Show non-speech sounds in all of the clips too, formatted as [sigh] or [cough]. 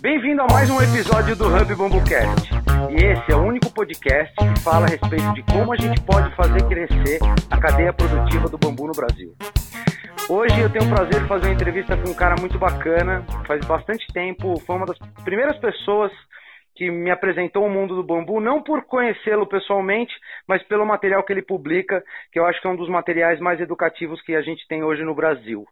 Bem-vindo a mais um episódio do Hub BambuCast. E esse é o único podcast que fala a respeito de como a gente pode fazer crescer a cadeia produtiva do bambu no Brasil. Hoje eu tenho o prazer de fazer uma entrevista com um cara muito bacana, faz bastante tempo, foi uma das primeiras pessoas que me apresentou o mundo do bambu, não por conhecê-lo pessoalmente, mas pelo material que ele publica, que eu acho que é um dos materiais mais educativos que a gente tem hoje no Brasil.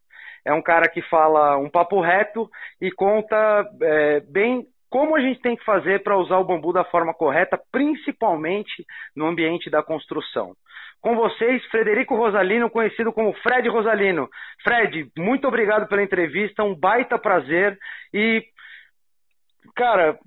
É um cara que fala um papo reto e conta é, bem como a gente tem que fazer para usar o bambu da forma correta, principalmente no ambiente da construção. Com vocês, Frederico Rosalino, conhecido como Fred Rosalino. Fred, muito obrigado pela entrevista, um baita prazer. E, cara,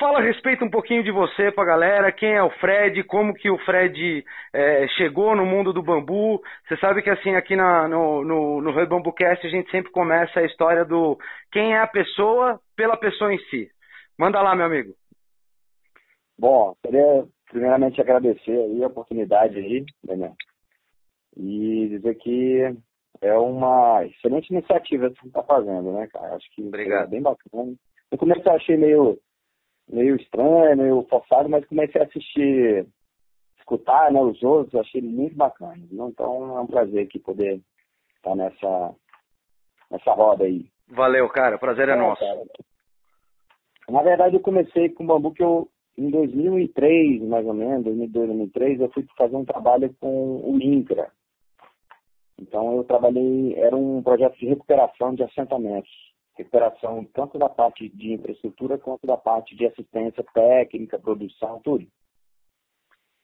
Fala a respeito um pouquinho de você para a galera, quem é o Fred, como que o Fred é, chegou no mundo do bambu. Você sabe que assim aqui na, no, no, Bambucast a gente sempre começa a história do quem é a pessoa pela pessoa em si. Manda lá, meu amigo. Bom, queria primeiramente agradecer aí a oportunidade aí, Daniel, e dizer que é uma excelente iniciativa que você está fazendo, né, cara? Acho que Obrigado. é bem bacana. No começo eu achei meio meio estranho, meio forçado, mas comecei a assistir, escutar né, os outros, achei muito bacana. Então é um prazer aqui poder estar nessa, nessa roda aí. Valeu, cara, prazer é, é nosso. Cara. Na verdade, eu comecei com bambu que eu, em 2003, mais ou menos, 2002, 2003, eu fui fazer um trabalho com o INCRA. Então, eu trabalhei, era um projeto de recuperação de assentamentos recuperação tanto da parte de infraestrutura quanto da parte de assistência técnica, produção, tudo.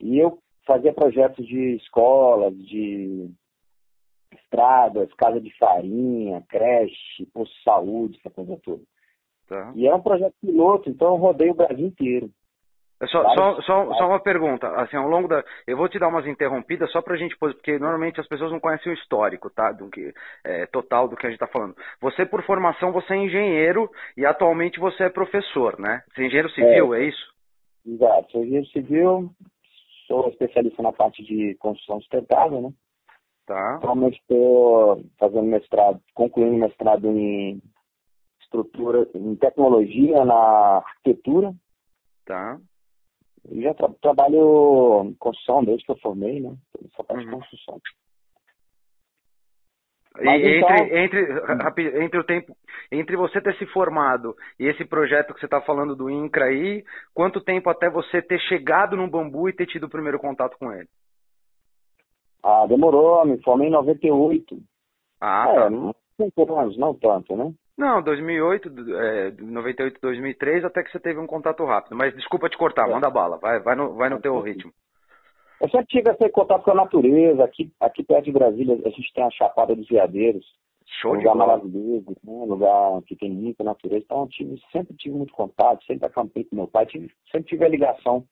E eu fazia projetos de escolas, de estradas, casa de farinha, creche, posto de saúde, essa coisa toda. Tá. E era um projeto piloto, então eu rodei o Brasil inteiro. É só, só, só, só, uma pergunta, assim, ao longo da. Eu vou te dar umas interrompidas só para a gente, porque normalmente as pessoas não conhecem o histórico, tá? Do que, é, total do que a gente está falando. Você, por formação, você é engenheiro e atualmente você é professor, né? Você é engenheiro civil, é, é isso? Exato, sou engenheiro civil, sou especialista na parte de construção sustentável, né? Tá. Atualmente estou fazendo mestrado, concluindo mestrado em estrutura, em tecnologia na arquitetura. Tá. Eu já tra trabalho em construção desde que eu formei, né? Só parte uhum. de construção. Mas e então... entre, entre, entre o tempo, entre você ter se formado e esse projeto que você está falando do INCRA aí, quanto tempo até você ter chegado no bambu e ter tido o primeiro contato com ele? Ah, demorou, me formei em 98. Ah, é, tá. não, anos, não tanto, né? Não, 2008, é, 98, 2003, até que você teve um contato rápido. Mas desculpa te cortar, é. manda bala, vai, vai no, vai no teu ritmo. Eu sempre tive esse contato com a natureza. Aqui, aqui perto de Brasília, a gente tem a Chapada dos Veadeiros. Show um lugar maravilhoso, né? um lugar que tem muita natureza. Então, eu tive, sempre tive muito contato, sempre acampei com meu pai, tive, sempre tive a ligação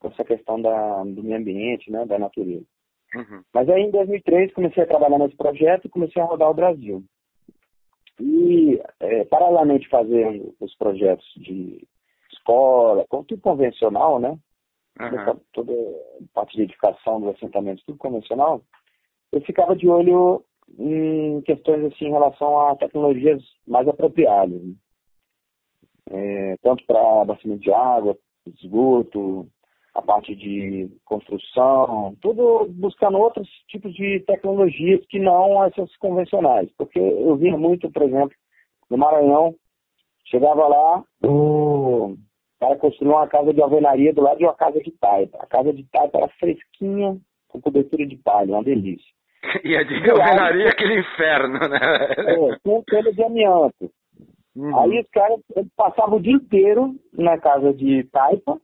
com essa questão da, do meio ambiente, né? da natureza. Uhum. Mas aí, em 2003, comecei a trabalhar nesse projeto e comecei a rodar o Brasil. E, é, paralelamente fazendo os projetos de escola, tudo convencional, né? Uhum. Toda parte de edificação dos assentamentos, tudo convencional, eu ficava de olho em questões assim em relação a tecnologias mais apropriadas. Né? É, tanto para abastecimento de água, esgoto, a parte de construção, tudo buscando outros tipos de tecnologias que não essas convencionais. Porque eu via muito, por exemplo, no Maranhão, chegava lá, o cara construiu uma casa de alvenaria do lado de uma casa de taipa. A casa de taipa era fresquinha, com cobertura de palha, uma delícia. [laughs] E a de alvenaria, aquele inferno, né? É, com telha de amianto. Uhum. Aí os caras passavam o dia inteiro na casa de taipa,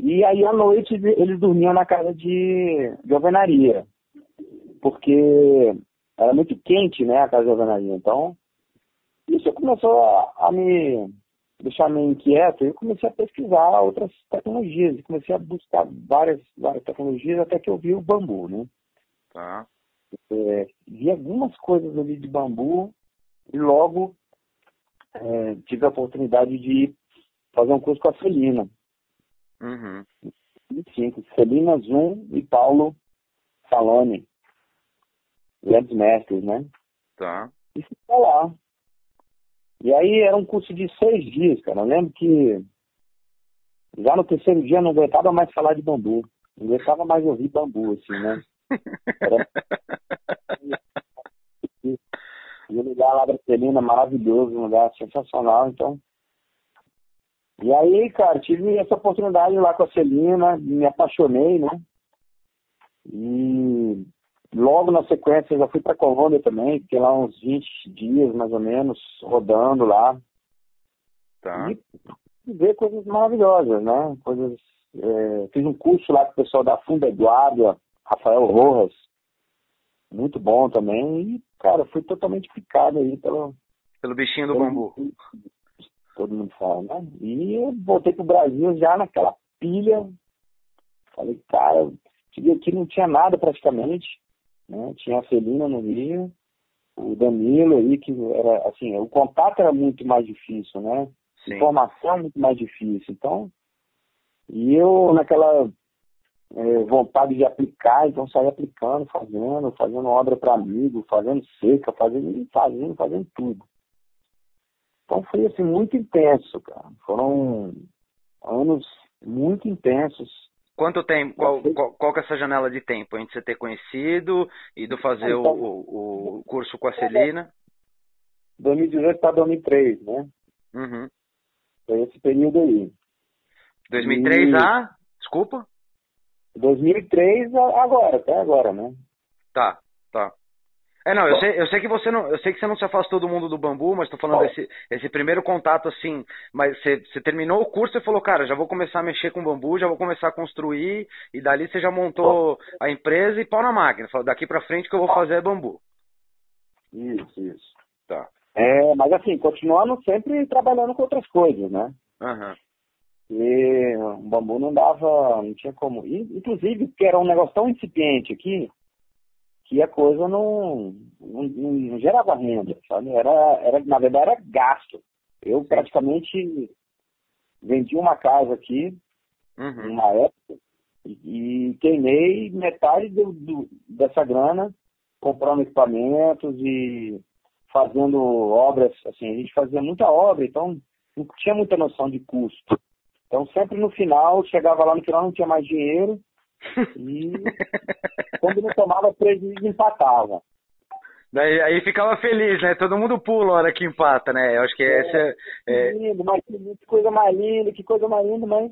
e aí à noite eles dormiam na casa de, de alvenaria, porque era muito quente, né, a casa de alvenaria. Então, isso começou a, a me deixar meio inquieto e eu comecei a pesquisar outras tecnologias. Comecei a buscar várias, várias tecnologias até que eu vi o bambu, né? Tá. É, vi algumas coisas ali de bambu e logo é, tive a oportunidade de fazer um curso com a Celina. Uhum. 25. Celina Zoom e Paulo Salone. Grandes mestres, né? Tá. E ficou lá. E aí era um curso de seis dias, cara. Eu lembro que já no terceiro dia eu não aguentava mais falar de bambu. Não aguentava mais ouvir bambu, assim, né? Era... [laughs] E o lugar lá da Celina, maravilhoso, um lugar sensacional, então. E aí, cara, tive essa oportunidade lá com a Celina, me apaixonei, né? E logo na sequência já fui para Colômbia também, fiquei lá uns 20 dias mais ou menos, rodando lá. Tá. E ver coisas maravilhosas, né? Coisas. É, fiz um curso lá com o pessoal da Funda Eduardo, Rafael Rojas, muito bom também. E, cara, fui totalmente picado aí pelo. Pelo bichinho do bambu. Todo mundo fala, né? E eu voltei pro Brasil já naquela pilha. Falei, cara, cheguei aqui não tinha nada praticamente. Né? Tinha a Celina no Rio, o Danilo aí, que era assim, o contato era muito mais difícil, né? Sim. Informação muito mais difícil. Então, e eu naquela é, vontade de aplicar, então saí aplicando, fazendo, fazendo obra para amigo, fazendo seca, fazendo, fazendo, fazendo tudo. Então foi assim, muito intenso, cara. Foram anos muito intensos. Quanto tempo? Qual, qual, qual que é essa janela de tempo entre você ter conhecido e do fazer então, o, o, curso com a Celina? 2018 para 2003, né? Uhum. Foi esse período aí. 2003 e... a? Desculpa? 2003 agora, até agora, né? Tá, tá. É, não, eu sei, eu sei que você não, eu sei que você não se afastou do mundo do bambu, mas tô falando desse esse primeiro contato assim, mas você, você terminou o curso e falou, cara, já vou começar a mexer com bambu, já vou começar a construir, e dali você já montou a empresa e pau na máquina. Falou, daqui pra frente que eu vou fazer é bambu. Isso, isso. Tá. É, mas assim, continuando sempre trabalhando com outras coisas, né? Uhum. E o bambu não dava, não tinha como. Inclusive, porque era um negócio tão incipiente aqui, que a coisa não, não, não, gerava renda, sabe? Era, era, na verdade, era gasto. Eu praticamente vendi uma casa aqui, uhum. numa época, e, e queimei metade do, do, dessa grana comprando equipamentos e fazendo obras, assim, a gente fazia muita obra, então não tinha muita noção de custo. Então sempre no final, chegava lá no final, não tinha mais dinheiro, e [laughs] quando não tomava prejuízo, empatava. Daí, aí ficava feliz, né? Todo mundo pula a hora que empata, né? Eu acho que é, essa é... Lindo, mas que coisa mais linda, que coisa mais linda, mas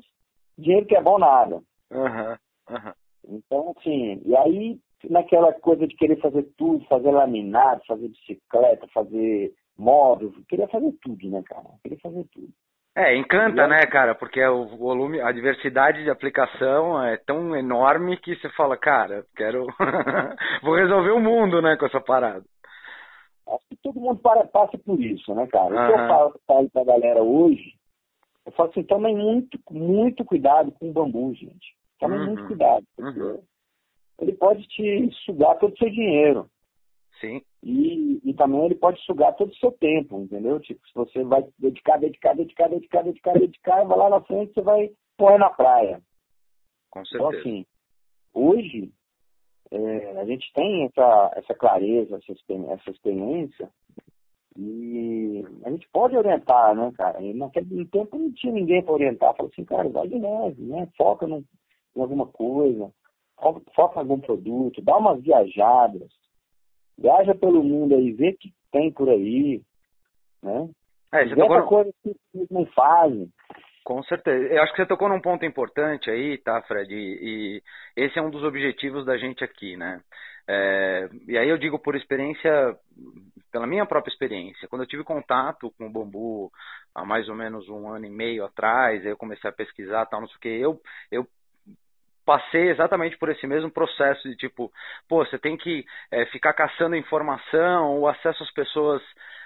dinheiro que é bom nada. Uhum, uhum. Então, assim, e aí naquela coisa de querer fazer tudo, fazer laminado, fazer bicicleta, fazer móvel, queria fazer tudo, né, cara? Queria fazer tudo. É, encanta, né, cara? Porque o volume, a diversidade de aplicação é tão enorme que você fala, cara, quero. [laughs] Vou resolver o mundo, né, com essa parada. Acho que todo mundo para, passa por isso, né, cara? O que eu falo, falo pra galera hoje, eu falo assim, tomem muito, muito cuidado com o bambu, gente. Tomem uhum. muito cuidado, porque uhum. ele pode te sugar todo o seu dinheiro. Sim. E, e também ele pode sugar todo o seu tempo, entendeu? Tipo, se você vai dedicar, dedicar, dedicar, dedicar, dedicar, dedicar, vai lá na frente, você vai pôr na praia. Com então, certeza. Então, assim, hoje, é, a gente tem essa, essa clareza, essa, essa experiência, e a gente pode orientar, né, cara? E naquele tempo não tinha ninguém para orientar. Falou assim, cara, vai de leve, né? Foca no, em alguma coisa, foca em algum produto, dá umas viajadas, Viaja pelo mundo aí, vê o que tem por aí, né? É, você tocou... coisa que não fazem. Com certeza. Eu acho que você tocou num ponto importante aí, tá, Fred? E, e esse é um dos objetivos da gente aqui, né? É, e aí eu digo por experiência, pela minha própria experiência. Quando eu tive contato com o bambu há mais ou menos um ano e meio atrás, eu comecei a pesquisar tal, não sei o que, eu, eu passei exatamente por esse mesmo processo de tipo, pô, você tem que é, ficar caçando informação, o acesso às pessoas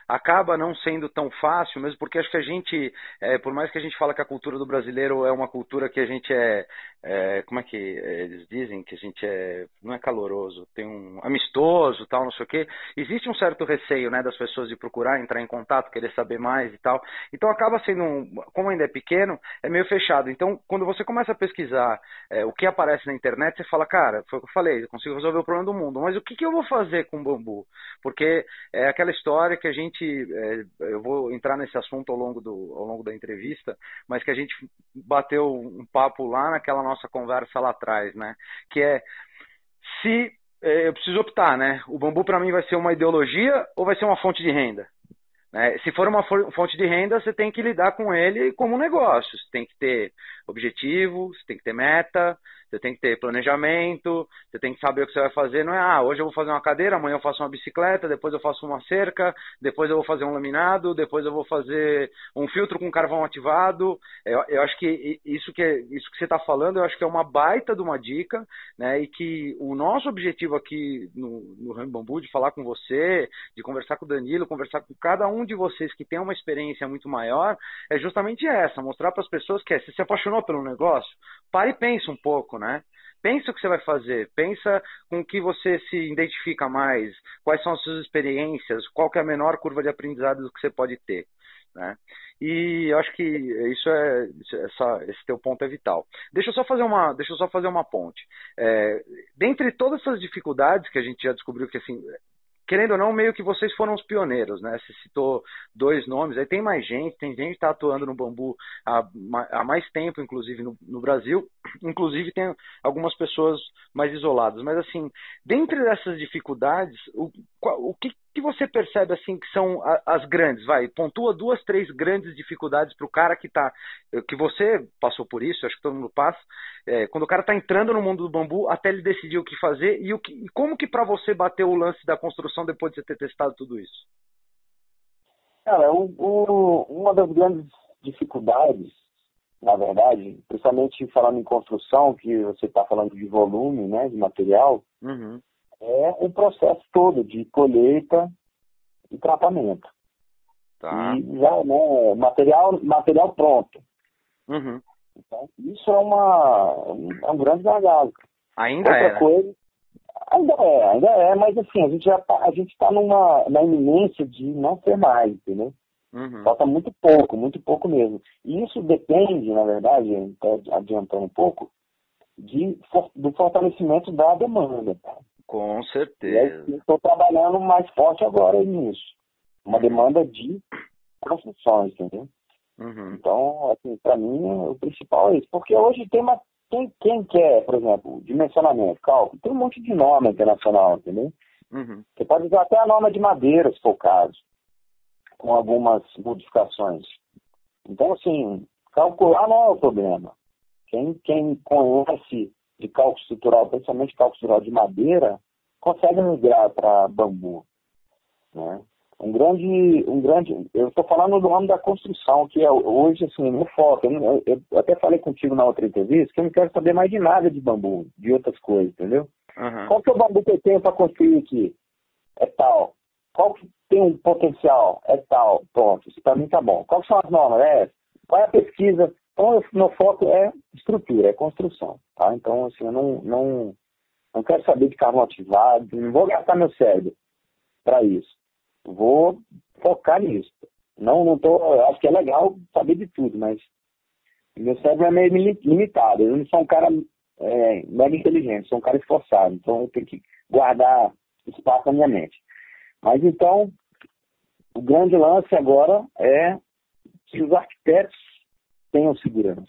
acaba não sendo tão fácil, mesmo porque acho que a gente, é, por mais que a gente fala que a cultura do brasileiro é uma cultura que a gente é, é como é que eles dizem que a gente é, não é caloroso, tem um amistoso, tal, não sei o quê. Existe um certo receio, né, das pessoas de procurar entrar em contato, querer saber mais e tal. Então acaba sendo, um, como ainda é pequeno, é meio fechado. Então quando você começa a pesquisar é, o que aparece na internet, você fala, cara, foi o que eu falei, eu consigo resolver o problema do mundo, mas o que, que eu vou fazer com o bambu? Porque é aquela história que a gente gente, é, eu vou entrar nesse assunto ao longo, do, ao longo da entrevista, mas que a gente bateu um papo lá naquela nossa conversa lá atrás, né? Que é se é, eu preciso optar, né? O bambu para mim vai ser uma ideologia ou vai ser uma fonte de renda? Né? Se for uma fonte de renda, você tem que lidar com ele como um negócio. Você tem que ter objetivo, você tem que ter meta, você tem que ter planejamento, você tem que saber o que você vai fazer. Não é, ah, hoje eu vou fazer uma cadeira, amanhã eu faço uma bicicleta, depois eu faço uma cerca, depois eu vou fazer um laminado, depois eu vou fazer um filtro com carvão ativado. Eu, eu acho que isso que, é, isso que você está falando, eu acho que é uma baita de uma dica, né? E que o nosso objetivo aqui no, no Ramo Bambu, de falar com você, de conversar com o Danilo, conversar com cada um de vocês que tem uma experiência muito maior, é justamente essa, mostrar para as pessoas que é, se se apaixonou pelo negócio, pare e pense um pouco né? Pensa o que você vai fazer, pensa com que você se identifica mais, quais são as suas experiências, qual é a menor curva de aprendizado que você pode ter. Né? E eu acho que isso é essa, esse teu ponto é vital. Deixa eu só fazer uma, deixa eu só fazer uma ponte. É, dentre todas essas dificuldades que a gente já descobriu que assim querendo ou não, meio que vocês foram os pioneiros, né? Você citou dois nomes, aí tem mais gente, tem gente que está atuando no bambu há, há mais tempo, inclusive no, no, Brasil, inclusive tem algumas pessoas mais isoladas. Mas assim, dentre essas dificuldades, o, o que, que você percebe assim que são as grandes? Vai, pontua duas, três grandes dificuldades para o cara que tá, que você passou por isso, acho que todo mundo passa. É, quando o cara está entrando no mundo do bambu, até ele decidir o que fazer e, o que, e como que para você bateu o lance da construção depois de você ter testado tudo isso? Cara, o, o, uma das grandes dificuldades, na verdade, principalmente falando em construção, que você está falando de volume, né, de material, uhum é o processo todo de colheita e tratamento. Tá. E já, né, material, material pronto. Uhum. Então, isso é, uma, é um grande gargalo. Ainda Outra é. Né? Coisa, ainda é, ainda é, mas assim, a gente já tá, a gente está numa na iminência de não ser mais, entendeu? Uhum. Falta muito pouco, muito pouco mesmo. E isso depende, na verdade, até adiantando um pouco, de, do fortalecimento da demanda. Tá? Com certeza. Estou trabalhando mais forte agora nisso. Uma demanda de construções, entendeu? Uhum. Então, assim, para mim, o principal é isso. Porque hoje tem uma. Quem, quem quer, por exemplo, dimensionamento, cálculo, tem um monte de norma internacional, entendeu? Uhum. Você pode usar até a norma de madeira, se for o caso, com algumas modificações. Então, assim, calcular não é o problema. Quem, quem conhece de cálculo estrutural, principalmente cálculo estrutural de madeira, consegue migrar para bambu. Né? Um grande, um grande, eu estou falando do ramo da construção, que é hoje assim, meu foco. Eu, eu, até falei contigo na outra entrevista que eu não quero saber mais de nada de bambu, de outras coisas, entendeu? Uhum. Qual que é o bambu que eu tenho para construir aqui? É tal. Qual que tem um potencial? É tal. Pronto, isso para mim tá bom. Quais são as normas? É Qual é a pesquisa? Então, meu foco é estrutura, é construção. Tá? Então, assim, eu não, não, não quero saber de carro ativado, não vou gastar meu cérebro para isso. Vou focar nisso. Não, não tô, acho que é legal saber de tudo, mas meu cérebro é meio limitado. Eu não sou um cara é, mega inteligente, sou um cara esforçado. Então, eu tenho que guardar espaço na minha mente. Mas então, o grande lance agora é que os arquitetos tenham segurança.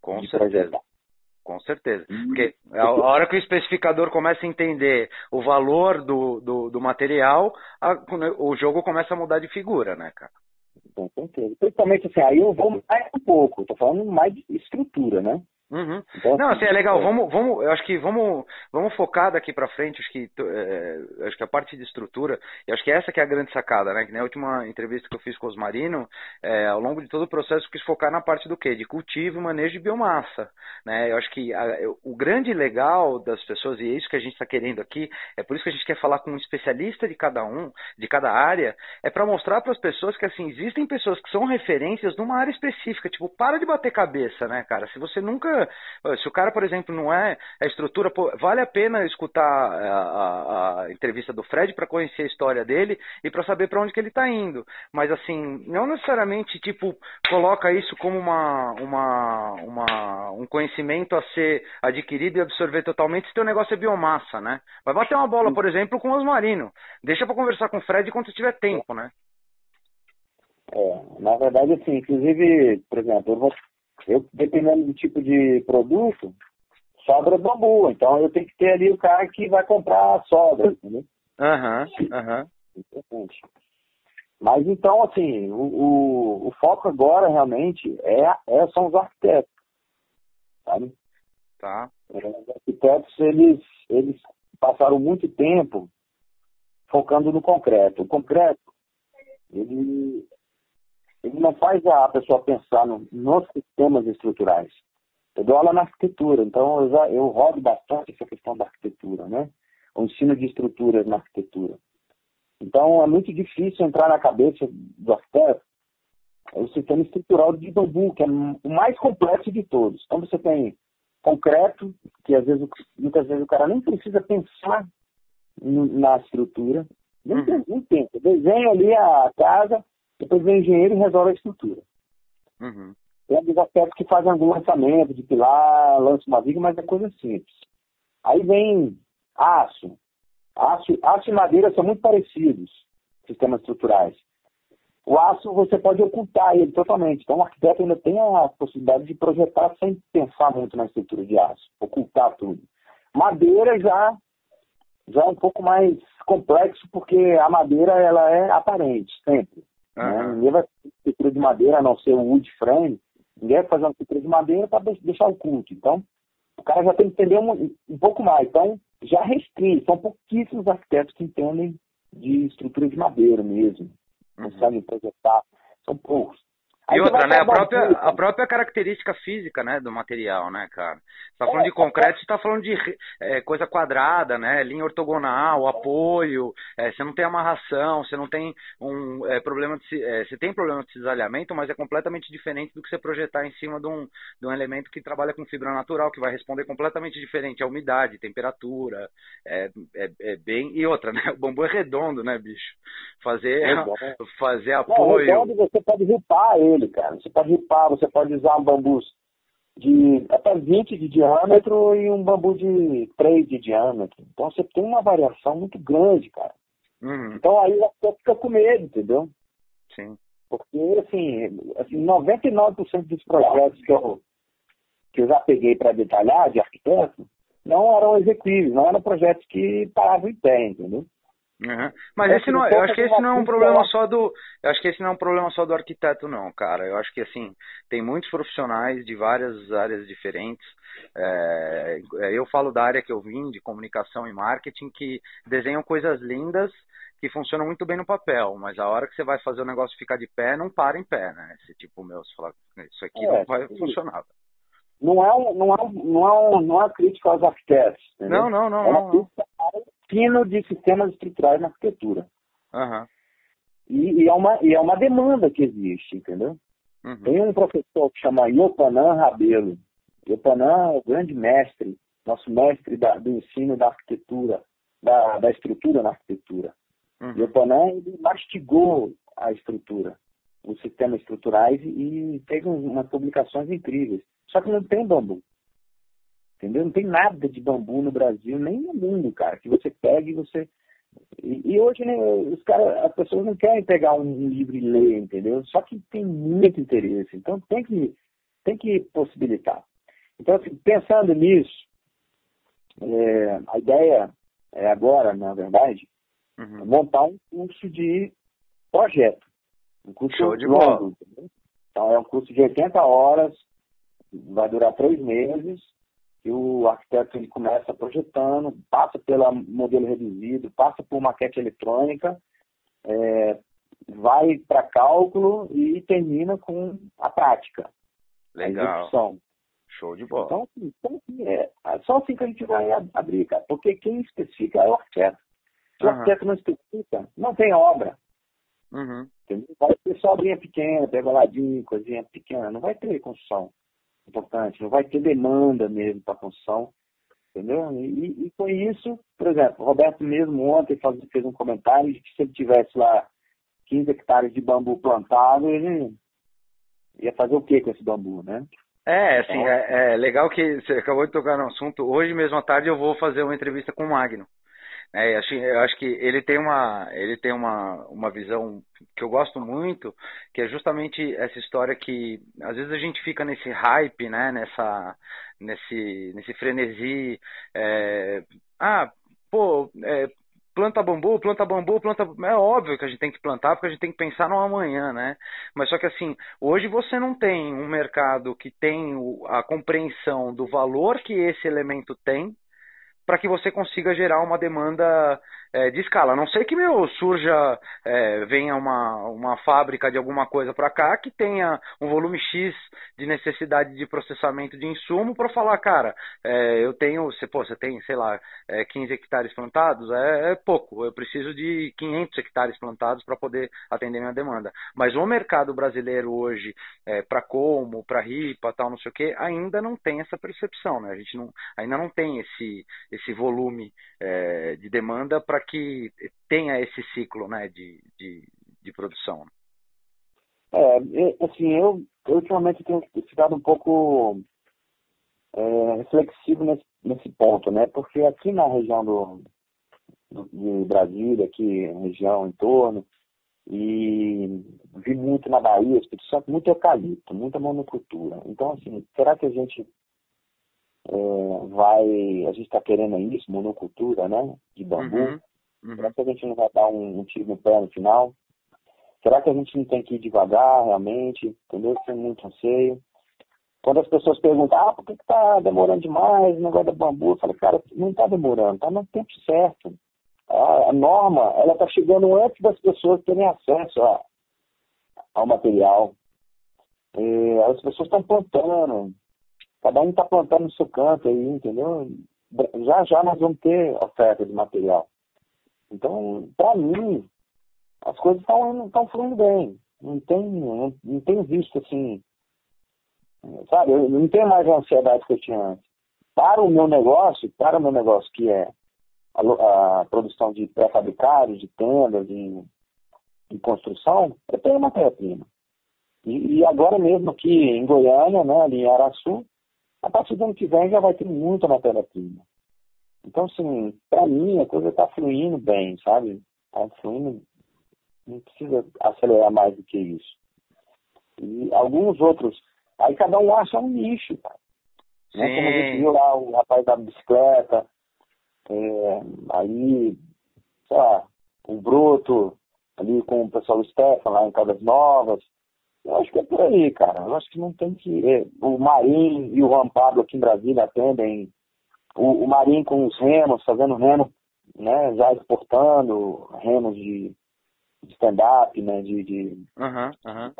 Com certeza. Projetar. Com certeza. Hum. Porque a hora que o especificador começa a entender o valor do, do, do material, a, o jogo começa a mudar de figura, né, cara? Com certeza. Principalmente assim, aí eu vou mais um pouco, estou falando mais de estrutura, né? Uhum. Então, não, assim, é legal. É. Vamos, vamos, eu acho que vamos, vamos focar daqui para frente. Acho que, é, acho que a parte de estrutura, e acho que essa que é a grande sacada, né? Que na última entrevista que eu fiz com os Marino, é, ao longo de todo o processo, quis focar na parte do quê? De cultivo e manejo de biomassa, né? Eu acho que a, o grande legal das pessoas e é isso que a gente está querendo aqui, é por isso que a gente quer falar com um especialista de cada um, de cada área, é para mostrar para as pessoas que assim existem pessoas que são referências numa área específica. Tipo, para de bater cabeça, né, cara? Se você nunca se o cara, por exemplo, não é a estrutura, pô, vale a pena escutar a, a, a entrevista do Fred para conhecer a história dele e para saber para onde que ele está indo. Mas assim, não necessariamente tipo coloca isso como uma, uma, uma, um conhecimento a ser adquirido e absorver totalmente se teu negócio é biomassa, né? Vai bater uma bola, por exemplo, com o Osmarino. Deixa para conversar com o Fred quando tiver tempo, né? É, na verdade, assim, inclusive, por exemplo, eu, vou, eu dependendo do tipo de produto, sobra bambu. Então eu tenho que ter ali o cara que vai comprar a sobra, entendeu? Aham, uhum, aham. Uhum. Mas então, assim, o, o, o, foco agora realmente é, é, são os arquitetos, sabe? Tá. É, os arquitetos, eles, eles passaram muito tempo focando no concreto. O concreto, ele, ele não faz a pessoa pensar no, nos sistemas estruturais. Eu dou aula na arquitetura, então eu, já, eu rodo bastante essa questão da arquitetura, né? O ensino de estruturas na arquitetura. Então é muito difícil entrar na cabeça do arquiteto o sistema estrutural de bambu, que é o mais complexo de todos. Então você tem concreto, que às vezes, muitas vezes o cara nem precisa pensar na estrutura, nem, uhum. nem pensa. Desenha ali a casa, depois vem o engenheiro e resolve a estrutura. Uhum. Tem alguns aspectos que fazem algum lançamento de pilar, lança uma viga, mas é coisa simples. Aí vem aço. Aço, aço e madeira são muito parecidos, sistemas estruturais. O aço você pode ocultar ele totalmente. Então o arquiteto ainda tem a possibilidade de projetar sem pensar muito na estrutura de aço, ocultar tudo. Madeira já, já é um pouco mais complexo, porque a madeira ela é aparente, sempre. Uhum. Né? Ninguém vai fazer estrutura de madeira, a não ser o wood frame, Ninguém vai fazer uma estrutura de madeira para deixar o culto. Então, o cara já tem que entender um, um pouco mais. Então, já restringe. São pouquíssimos arquitetos que entendem de estrutura de madeira mesmo. Uhum. Conseguem projetar. São poucos. Aí e outra, né? A própria, a própria característica física, né, do material, né, cara? Você tá falando é, de concreto, você tá falando de é, coisa quadrada, né? Linha ortogonal, apoio, é, você não tem amarração, você não tem um é, problema de é, você tem problema de cisalhamento, mas é completamente diferente do que você projetar em cima de um, de um elemento que trabalha com fibra natural, que vai responder completamente diferente à umidade, temperatura, é, é, é bem. E outra, [laughs] né? O bambu é redondo, né, bicho? Fazer, fazer apoio. Não, redondo você pode ripar ele ele, cara. Você pode ripar, você pode usar um bambus de até 20 de diâmetro e um bambu de 3 de diâmetro. Então você tem uma variação muito grande, cara. Uhum. Então aí você fica com medo, entendeu? Sim. Porque, assim, assim 99% dos projetos que eu, que eu já peguei para detalhar de arquiteto não eram executíveis, não eram projetos que paravam em pé, entendeu? Uhum. Mas esse não, eu acho que esse não é um problema só do, eu acho que esse não é um problema só do arquiteto não, cara. Eu acho que assim tem muitos profissionais de várias áreas diferentes. É, eu falo da área que eu vim de comunicação e marketing que desenham coisas lindas que funcionam muito bem no papel, mas a hora que você vai fazer o negócio ficar de pé não para em pé, né? Esse tipo meu, você fala, isso aqui é, não vai funcionar. Não é, não é, não é, não é crítica aos arquitetos. Entendeu? Não, não, não. É uma crítica ensino de sistemas estruturais na arquitetura. Uhum. E, e, é uma, e é uma demanda que existe, entendeu? Uhum. Tem um professor que chama Yopanan Rabelo. Yopanan é o grande mestre, nosso mestre da, do ensino da arquitetura, da, da estrutura na arquitetura. Uhum. Yopanan ele mastigou a estrutura, os sistemas estruturais e, e teve umas publicações incríveis. Só que não tem bambu. Entendeu? Não tem nada de bambu no Brasil, nem no mundo, cara. Que você pegue e você. E, e hoje, né, os cara, as pessoas não querem pegar um livro e ler, entendeu? Só que tem muito interesse. Então tem que, tem que possibilitar. Então, assim, pensando nisso, é, a ideia é agora, na verdade, uhum. montar um curso de projeto. Um curso Show de longo. Então é um curso de 80 horas, vai durar três meses que o arquiteto ele começa projetando, passa pelo modelo reduzido, passa por maquete eletrônica, é, vai para cálculo e termina com a prática. Legal. A Show de bola. Então, assim, então assim, é, é só assim que a gente vai abrir, cara. Porque quem especifica é o arquiteto. Se uhum. o arquiteto não especifica, não tem obra. Uhum. Vai ter só obrinha pequena, pegoladinho, coisinha pequena. Não vai ter construção importante, não vai ter demanda mesmo para a construção, entendeu? E, e, com isso, por exemplo, o Roberto mesmo ontem faz, fez um comentário de que se ele tivesse lá 15 hectares de bambu plantado, ele ia fazer o que com esse bambu, né? É, assim, então, é, é, legal que você acabou de tocar no assunto. Hoje mesmo à tarde eu vou fazer uma entrevista com o Magno. É, eu acho que ele tem uma, ele tem uma, uma visão que eu gosto muito, que é justamente essa história que às vezes a gente fica nesse hype, né, nessa, nesse, nesse frenesi, é, ah, pô, é, planta bambu, planta bambu, planta. É óbvio que a gente tem que plantar porque a gente tem que pensar no amanhã, né? Mas só que assim, hoje você não tem um mercado que tem a compreensão do valor que esse elemento tem para que você consiga gerar uma demanda é, de escala. A não sei que meu surja, é, venha uma, uma fábrica de alguma coisa para cá que tenha um volume X de necessidade de processamento de insumo para falar, cara, é, eu tenho, você, pô, você tem, sei lá, é, 15 hectares plantados, é, é, pouco, eu preciso de 500 hectares plantados para poder atender minha demanda. Mas o mercado brasileiro hoje, é, para como, para ripa, tal, não sei o que, ainda não tem essa percepção, né? A gente não, ainda não tem esse, esse volume é, de demanda para que tenha esse ciclo né, de, de, de produção. É, assim, eu, eu ultimamente tenho ficado um pouco é, reflexivo nesse, nesse ponto, né? Porque aqui na região do, do, de Brasília, aqui região em torno, e vi muito na Bahia, Espírito Santo, muito eucalipto, muita monocultura. Então, assim, será que a gente é, vai, a gente está querendo isso, monocultura, né, de bambu? Uhum. Uhum. Será que a gente não vai dar um, um tiro no pé no final? Será que a gente não tem que ir devagar realmente? Entendeu? Sem muito anseio. Quando as pessoas perguntam, ah, por que está demorando demais o negócio do bambu? Eu falo, cara, não está demorando, está no tempo certo. A, a norma, ela está chegando antes das pessoas terem acesso a, ao material. E as pessoas estão plantando. Cada um está plantando no seu canto aí, entendeu? Já já nós vamos ter oferta de material. Então, para mim, as coisas estão fluindo bem. Não tem, não, não tenho visto assim, sabe, eu não tenho mais a ansiedade que eu tinha antes. Para o meu negócio, para o meu negócio que é a, a produção de pré-fabricados, de tendas, de, de, construção, eu tenho matéria-prima. E, e, agora mesmo aqui em Goiânia, né, ali em Araçu, a partir do ano que vem já vai ter muita matéria-prima. Então, assim, para mim a coisa está fluindo bem, sabe? Está fluindo, não precisa acelerar mais do que isso. E alguns outros, aí cada um acha um nicho, cara. Né? Como a gente viu lá o rapaz da bicicleta, é, aí, sei lá, o Bruto, ali com o pessoal do Stefan lá em Caldas Novas. Eu acho que é por aí, cara. Eu acho que não tem que. É, o Marim e o Juan Pablo aqui em Brasília atendem o, o Marinho com os remos, fazendo remo, né, já exportando remos de, de stand-up, né, de... de uhum, uhum.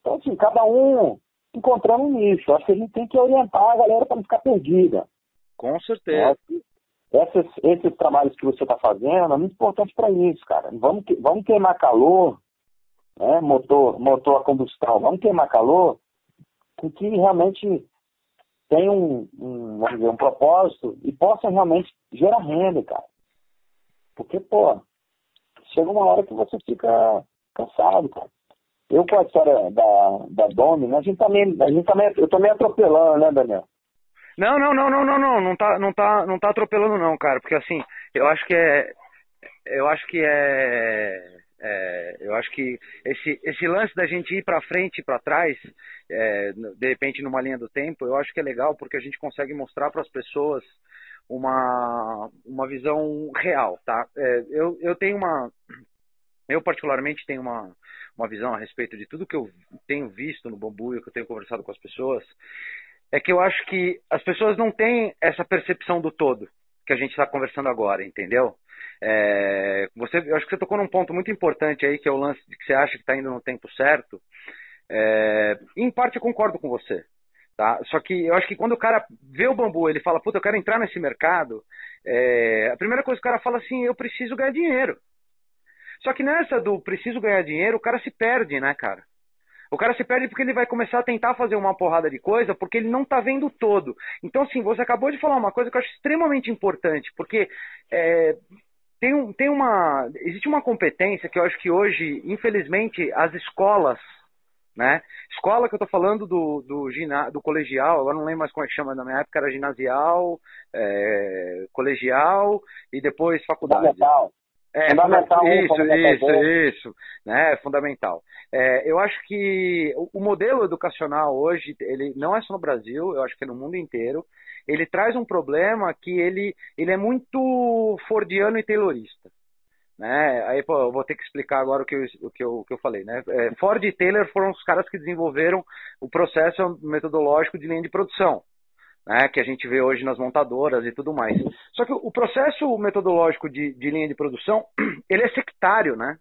Então, assim, cada um encontrando um nicho. Acho que a gente tem que orientar a galera para não ficar perdida. Com certeza. Esses, esses trabalhos que você está fazendo é muito importante para isso, cara. Vamos, vamos queimar calor, né, motor, motor a combustão, vamos queimar calor com que realmente tenham um, um, vamos dizer, um propósito e possam realmente gerar renda, cara. Porque, pô, chega uma hora que você fica cansado, cara. Eu com a história da, da Domi, né, a gente também, a gente também, eu tô meio atropelando, né, Daniel? Não, não, não, não, não, não, não tá, não tá, não tá atropelando não, cara, porque assim, eu acho que é, eu acho que é, é, eu acho que esse, esse lance da gente ir para frente e para trás, é, de repente numa linha do tempo, eu acho que é legal porque a gente consegue mostrar para as pessoas uma, uma visão real, tá? É, eu, eu tenho uma, eu particularmente tenho uma, uma visão a respeito de tudo que eu tenho visto no bambu e que eu tenho conversado com as pessoas, é que eu acho que as pessoas não têm essa percepção do todo que a gente está conversando agora, entendeu? É, você, eu acho que você tocou num ponto muito importante aí, que é o lance de que você acha que está indo no tempo certo. É, em parte eu concordo com você. Tá? Só que eu acho que quando o cara vê o bambu, ele fala, puta, eu quero entrar nesse mercado, é, a primeira coisa que o cara fala assim, eu preciso ganhar dinheiro. Só que nessa do preciso ganhar dinheiro, o cara se perde, né, cara? O cara se perde porque ele vai começar a tentar fazer uma porrada de coisa porque ele não está vendo todo. Então, assim, você acabou de falar uma coisa que eu acho extremamente importante, porque é, tem, tem uma. Existe uma competência que eu acho que hoje, infelizmente, as escolas Né? Escola que eu estou falando do, do, do colegial, agora não lembro mais como é que chama, na minha época era ginasial, é, colegial e depois faculdade. Fundamental. É, fundamental, isso, fundamental isso, isso, né, fundamental. É, eu acho que o, o modelo educacional hoje, ele não é só no Brasil, eu acho que é no mundo inteiro, ele traz um problema que ele, ele é muito fordiano e taylorista. Né? Aí pô, eu vou ter que explicar agora o que eu, o que eu, o que eu falei. Né? É, Ford e Taylor foram os caras que desenvolveram o processo metodológico de linha de produção. Né, que a gente vê hoje nas montadoras e tudo mais. Só que o processo metodológico de, de linha de produção, [clears throat] ele é sectário, né?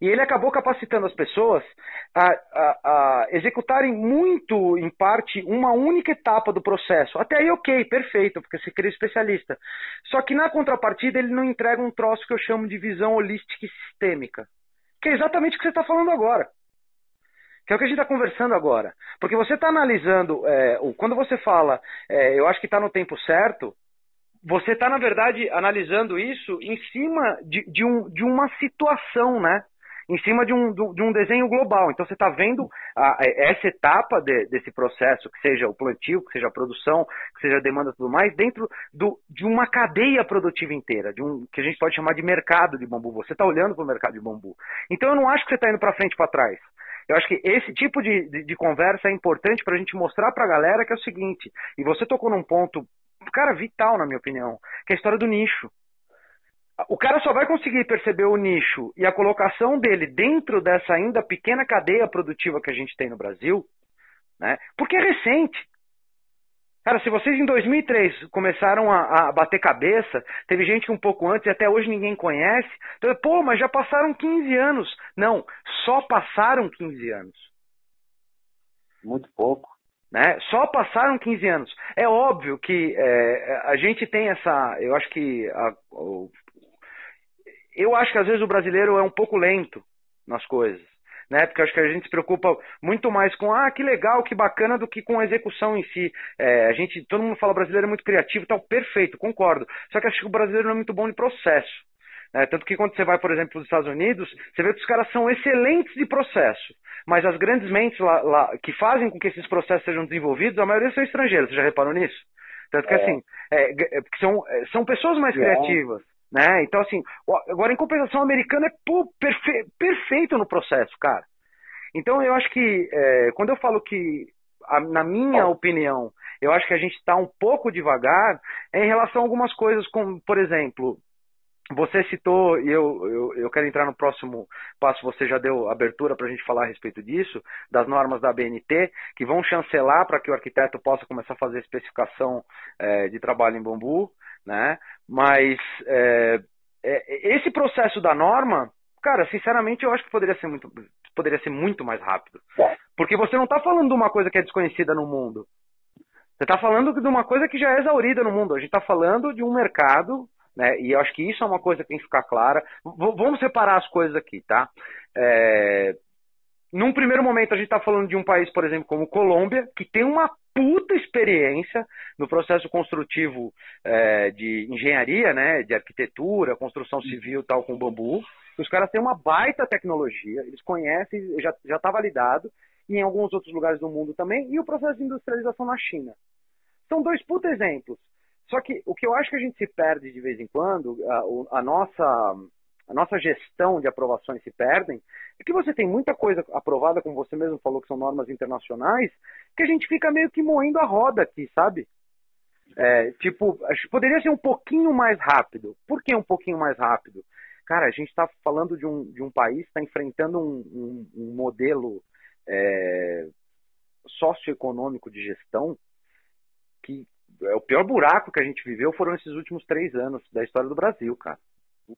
E ele acabou capacitando as pessoas a, a, a, executarem muito, em parte, uma única etapa do processo. Até aí, ok, perfeito, porque você cria especialista. Só que na contrapartida, ele não entrega um troço que eu chamo de visão holística e sistêmica. Que é exatamente o que você está falando agora. Que é o que a gente está conversando agora. Porque você está analisando, é, quando você fala, é, eu acho que está no tempo certo, você está, na verdade, analisando isso em cima de, de, um, de uma situação, né? em cima de um, de um desenho global. Então você está vendo a, essa etapa de, desse processo, que seja o plantio, que seja a produção, que seja a demanda e tudo mais, dentro do, de uma cadeia produtiva inteira, de um que a gente pode chamar de mercado de bambu. Você está olhando para o mercado de bambu. Então eu não acho que você está indo para frente para trás. Eu acho que esse tipo de, de, de conversa é importante para a gente mostrar para a galera que é o seguinte, e você tocou num ponto, cara, vital na minha opinião, que é a história do nicho o cara só vai conseguir perceber o nicho e a colocação dele dentro dessa ainda pequena cadeia produtiva que a gente tem no Brasil, né? Porque é recente. Cara, se vocês em 2003 começaram a, a, bater cabeça, teve gente que um pouco antes e até hoje ninguém conhece, então, pô, mas já passaram 15 anos. Não, só passaram 15 anos. Muito pouco. Né? Só passaram 15 anos. É óbvio que é, a gente tem essa. Eu acho que a, o eu acho que às vezes o brasileiro é um pouco lento nas coisas. Né? Porque acho que a gente se preocupa muito mais com ah, que legal, que bacana, do que com a execução em si. É, a gente, todo mundo fala brasileiro é muito criativo, tal, perfeito, concordo. Só que acho que o brasileiro não é muito bom de processo. Né? Tanto que quando você vai, por exemplo, para os Estados Unidos, você vê que os caras são excelentes de processo. Mas as grandes mentes lá, lá, que fazem com que esses processos sejam desenvolvidos, a maioria são estrangeiros. Você já reparou nisso? Tanto que é. assim, é, é são, é, são pessoas mais é. criativas. Né? Então, assim, agora em compensação, o americano é pô, perfe perfeito no processo, cara. Então, eu acho que, é, quando eu falo que, a, na minha opinião, eu acho que a gente está um pouco devagar é em relação a algumas coisas, como, por exemplo, você citou, e eu, eu, eu, quero entrar no próximo passo, você já deu abertura para a gente falar a respeito disso, das normas da BNT, que vão chancelar para que o arquiteto possa começar a fazer especificação é, de trabalho em bambu né? Mas é, é, esse processo da norma, cara, sinceramente eu acho que poderia ser muito, poderia ser muito mais rápido. Porque você não está falando de uma coisa que é desconhecida no mundo. Você está falando de uma coisa que já é exaurida no mundo. A gente está falando de um mercado, né? E eu acho que isso é uma coisa que tem que ficar clara. V vamos separar as coisas aqui, tá? É, num primeiro momento, a gente está falando de um país, por exemplo, como Colômbia, que tem uma puta experiência no processo construtivo é, de engenharia, né, de arquitetura, construção civil tal com bambu. Os caras têm uma baita tecnologia, eles conhecem, já está validado, e em alguns outros lugares do mundo também, e o processo de industrialização na China. São dois puta exemplos. Só que o que eu acho que a gente se perde de vez em quando, a, a nossa a nossa gestão de aprovações se perdem, é que você tem muita coisa aprovada, como você mesmo falou, que são normas internacionais, que a gente fica meio que moendo a roda aqui, sabe? É, tipo, poderia ser um pouquinho mais rápido. Por que um pouquinho mais rápido? Cara, a gente está falando de um, de um país que está enfrentando um, um, um modelo é, socioeconômico de gestão que é o pior buraco que a gente viveu foram esses últimos três anos da história do Brasil, cara.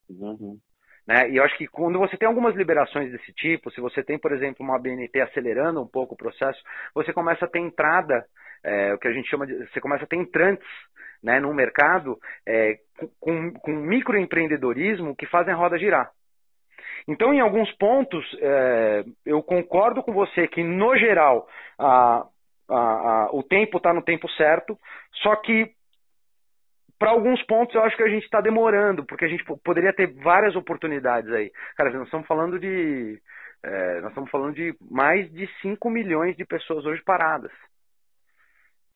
Uhum. Né? E eu acho que quando você tem algumas liberações desse tipo, se você tem, por exemplo, uma BNT acelerando um pouco o processo, você começa a ter entrada, é, o que a gente chama de. Você começa a ter entrantes né, no mercado é, com, com microempreendedorismo que fazem a roda girar. Então, em alguns pontos, é, eu concordo com você que, no geral, a, a, a, o tempo está no tempo certo, só que para alguns pontos eu acho que a gente está demorando, porque a gente poderia ter várias oportunidades aí. Cara, nós estamos falando de É, nós estamos falando de mais de 5 milhões de pessoas hoje paradas.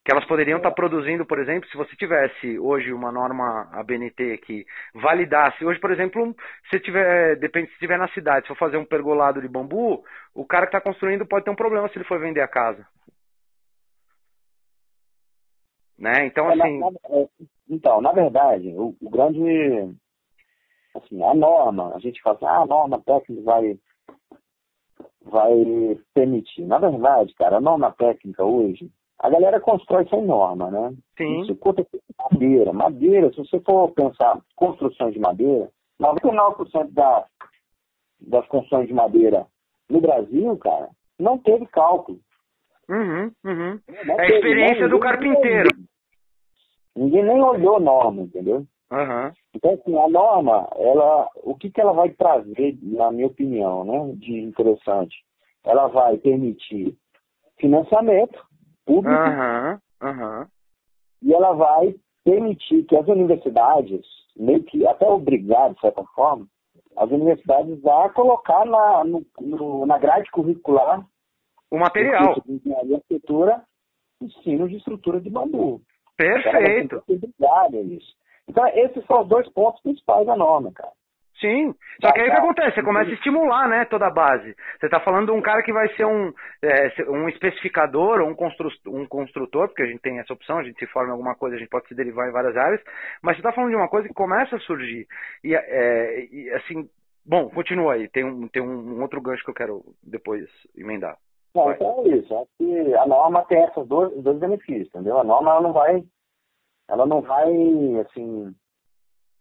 Que elas poderiam estar produzindo, por exemplo, se você tivesse hoje uma norma ABNT que validasse. Hoje, por exemplo, se tiver, depende se estiver na cidade, se for fazer um pergolado de bambu, o cara que está construindo pode ter um problema se ele for vender a casa. Né? Então, É, na- assim. na- é, então, na verdade, o, o grande. Assim, a norma, a gente fala assim, ah, a norma técnica vai, vai permitir. Na verdade, cara, a norma técnica hoje, a galera constrói sem norma, né? Sim. Isso conta com madeira. Madeira, se você for pensar construções de madeira, 99% da, das construções de madeira no Brasil, cara, não teve cálculo. Uhum, uhum. É a experiência do carpinteiro. Ninguém nem olhou norma, entendeu? Aham. Então, assim, a norma, ela, o que, que ela vai trazer, na minha opinião, né, de interessante? Ela vai permitir financiamento público Aham. Aham. e ela vai permitir que as universidades, meio que até obrigar, de certa forma, as universidades a colocar na, no- no- na grade curricular O material. do curso de arquitetura ensino de estrutura de bambu. Perfeito. Ela vai ser obrigada a isso. Então, esses são os dois pontos principais da norma, cara. Sim. Só que aí o que acontece? Você começa a estimular, né, toda a base. Você está falando de um cara que vai ser um, é, um especificador ou um, constru um construtor, porque a gente tem essa opção, a gente se forma em alguma coisa, a gente pode se derivar em várias áreas, mas você está falando de uma coisa que começa a surgir. E, é, e, assim, bom, continua aí. Tem um, tem um outro gancho que eu quero depois emendar. Não, então é isso. Acho que a norma tem esses dois, dois benefícios, entendeu? A norma ela não vai, ela não vai, assim,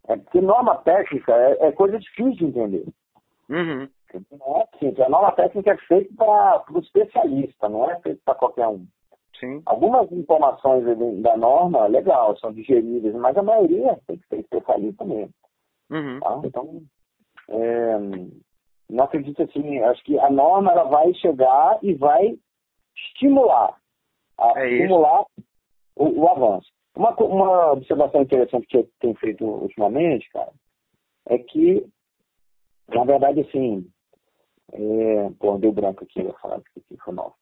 é porque norma técnica é, é coisa difícil de entender. Uhum. Não é assim, a norma técnica é feita para o especialista, não é feita para qualquer um. Sim. Algumas informações da norma, legal, são digeríveis, mas a maioria tem que ser especialista mesmo. Uhum. Tá? Então, é, não acredito assim, acho que a norma ela vai chegar e vai estimular, É estimular o, o avanço. Uma, uma observação interessante que eu tenho feito ultimamente, cara, é que, na verdade, assim, é, pô, deu branco aqui, eu falar que aqui foi mal.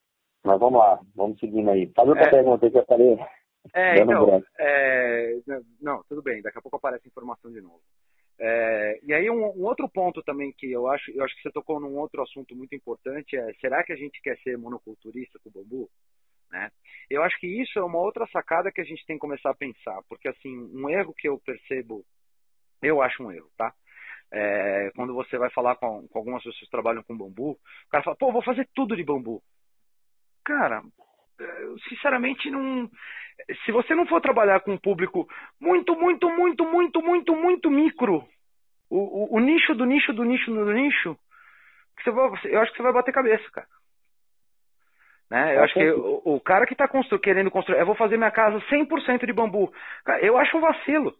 Mas vamos lá, vamos seguindo aí. Faz outra É. pergunta que eu falei. É, Dando então, branco. é, não, tudo bem, daqui a pouco aparece a informação de novo. É, e aí um, um outro ponto também que eu acho, eu acho que você tocou num outro assunto muito importante é, será que a gente quer ser monoculturista com o bambu? Né? Eu acho que isso é uma outra sacada que a gente tem que começar a pensar, porque assim, um erro que eu percebo, eu acho um erro, tá? É, quando você vai falar com, com algumas pessoas que trabalham com bambu, o cara fala, pô, vou fazer tudo de bambu. Cara, sinceramente não. Se você não for trabalhar com um público muito, muito, muito, muito, muito, muito micro, o, o, o nicho do nicho do nicho do nicho, você vai, eu acho que você vai bater cabeça, cara. Né? Eu Com acho que o, o cara que está constru, querendo construir, eu vou fazer minha casa 100% de bambu. Cara, eu acho um vacilo.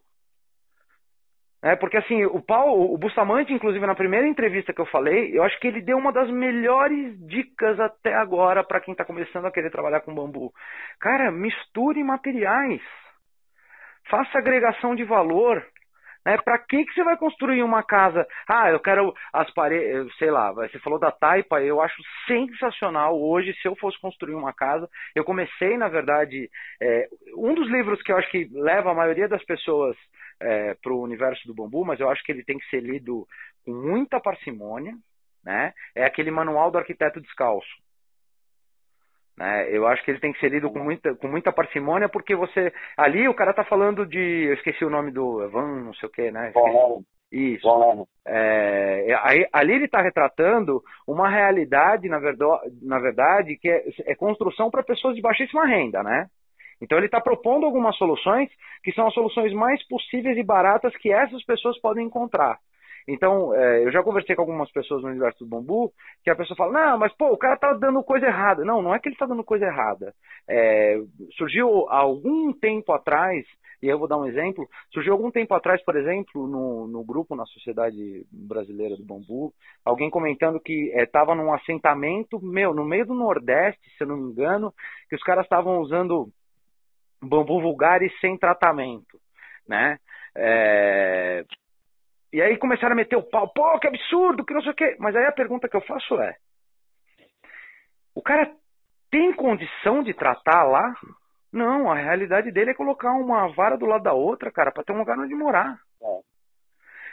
É, porque assim, o Paulo, o Bustamante, inclusive na primeira entrevista que eu falei, eu acho que ele deu uma das melhores dicas até agora para quem está começando a querer trabalhar com bambu. Cara, misture materiais. Faça agregação de valor. Né? Para que, que você vai construir uma casa? Ah, eu quero as paredes, sei lá, você falou da taipa, eu acho sensacional hoje, se eu fosse construir uma casa. Eu comecei, na verdade, é, um dos livros que eu acho que leva a maioria das pessoas é, para o universo do bambu, mas eu acho que ele tem que ser lido com muita parcimônia, né? É aquele manual do arquiteto descalço. Né? Eu acho que ele tem que ser lido com muita, com muita parcimônia, porque você. Ali o cara tá falando de. Eu esqueci o nome do Evan, não sei o que, né? Esqueci. Isso. É, aí- ali ele está retratando uma realidade, na, verdo- na verdade, que é, é construção para pessoas de baixíssima renda, né? Então ele está propondo algumas soluções que são as soluções mais possíveis e baratas que essas pessoas podem encontrar. Então, é, eu já conversei com algumas pessoas no universo do bambu, que a pessoa fala, não, mas pô, o cara tá dando coisa errada. Não, não é que ele está dando coisa errada. É, surgiu algum tempo atrás, e eu vou dar um exemplo, surgiu algum tempo atrás, por exemplo, no, no grupo, na Sociedade Brasileira do Bambu, alguém comentando que estava num assentamento, meu, no meio do Nordeste, se eu não me engano, que os caras estavam usando bambu vulgares sem tratamento, né? É, E aí começaram a meter o pau, pô, que absurdo, que não sei o quê. Mas aí a pergunta que eu faço é, O cara tem condição de tratar lá? Não, a realidade dele é colocar uma vara do lado da outra, cara, para ter um lugar onde morar. É.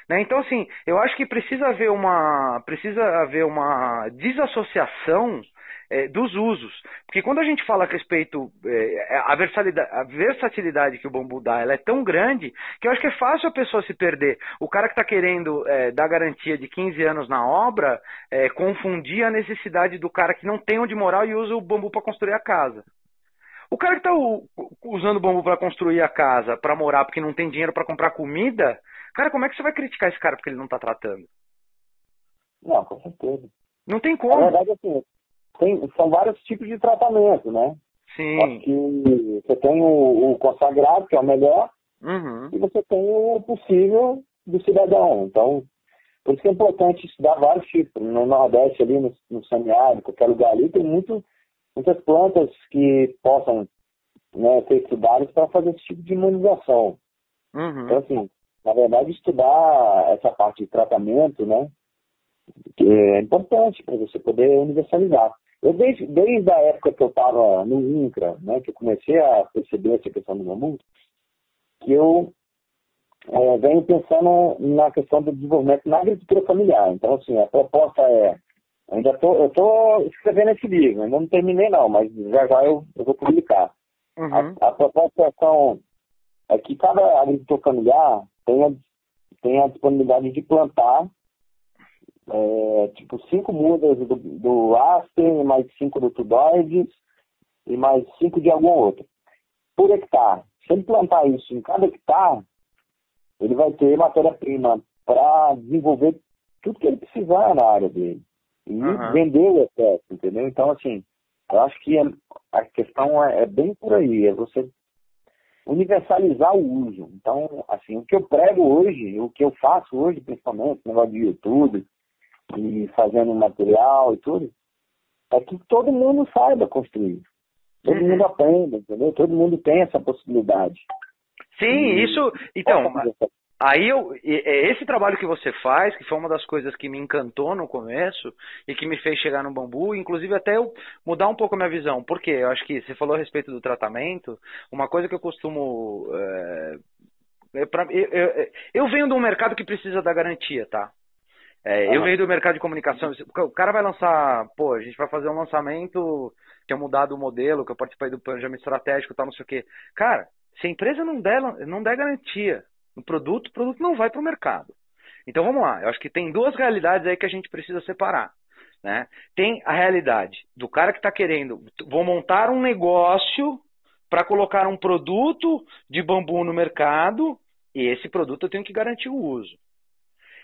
Né? Então, assim, eu acho que precisa haver uma, precisa haver uma desassociação é, dos usos. Porque quando a gente fala a respeito, é, a, versatilidade, a, versatilidade, que o bambu dá, ela é tão grande que eu acho que é fácil a pessoa se perder. O cara que está querendo é, dar garantia de 15 anos na obra, é, confundir a necessidade do cara que não tem onde morar e usa o bambu para construir a casa. O cara que está usando o bambu para construir a casa, para morar, porque não tem dinheiro para comprar comida, cara, como é que você vai criticar esse cara porque ele não está tratando? Não, com certeza. Não tem como. Na verdade, assim, tem, são vários tipos de tratamento, né? Sim. Que você tem o, o, consagrado, que é o melhor, uhum. e você tem o possível do cidadão. Então, por isso que é importante estudar vários tipos. No Nordeste, ali, no, no semiárido, qualquer lugar ali, tem muito, muitas plantas que possam né, ser estudadas para fazer esse tipo de imunização. Uhum. Então, assim, na verdade, estudar essa parte de tratamento, né, é importante para você poder universalizar. Eu desde, desde a época que eu estava no INCRA, né, que eu comecei a perceber essa questão do mamute, que eu é, venho pensando na questão do desenvolvimento na agricultura familiar. Então, assim, a proposta é, ainda tô, eu estou escrevendo esse livro, ainda não terminei não, mas já já eu, eu vou publicar. Uhum. A, a, proposta são, é que cada agricultor familiar tenha, tenha a disponibilidade de plantar é, tipo cinco mudas do, do Aspen, mais cinco do Tudoides e mais cinco de algum outro. Por hectare. Se ele plantar isso em cada hectare, ele vai ter matéria-prima para desenvolver tudo que ele precisar na área dele. E uhum. vender o excesso, entendeu? Então, assim, eu acho que a questão é, é bem por aí, é você universalizar o uso. Então, assim, o que eu prego hoje, o que eu faço hoje, principalmente, no negócio de YouTube, e fazendo material e tudo, é que todo mundo saiba construir. Todo uhum. mundo aprenda, entendeu? Todo mundo tem essa possibilidade. Sim, e... isso. Então, aí eu, esse trabalho que você faz, que foi uma das coisas que me encantou no começo e que me fez chegar no bambu, inclusive até eu mudar um pouco a minha visão. Porque eu acho que você falou a respeito do tratamento, uma coisa que eu costumo. É, pra, eu, eu, eu venho de um mercado que precisa da garantia, tá? É, eu venho do mercado de comunicação. O cara vai lançar, pô, a gente vai fazer um lançamento que é mudado o modelo, que eu participei do planejamento estratégico tal, não sei o quê. Cara, se a empresa não der, não der garantia no produto, o produto não vai para o mercado. Então vamos lá, eu acho que tem duas realidades aí que a gente precisa separar. Né? Tem a realidade do cara que está querendo, vou montar um negócio para colocar um produto de bambu no mercado e esse produto eu tenho que garantir o uso.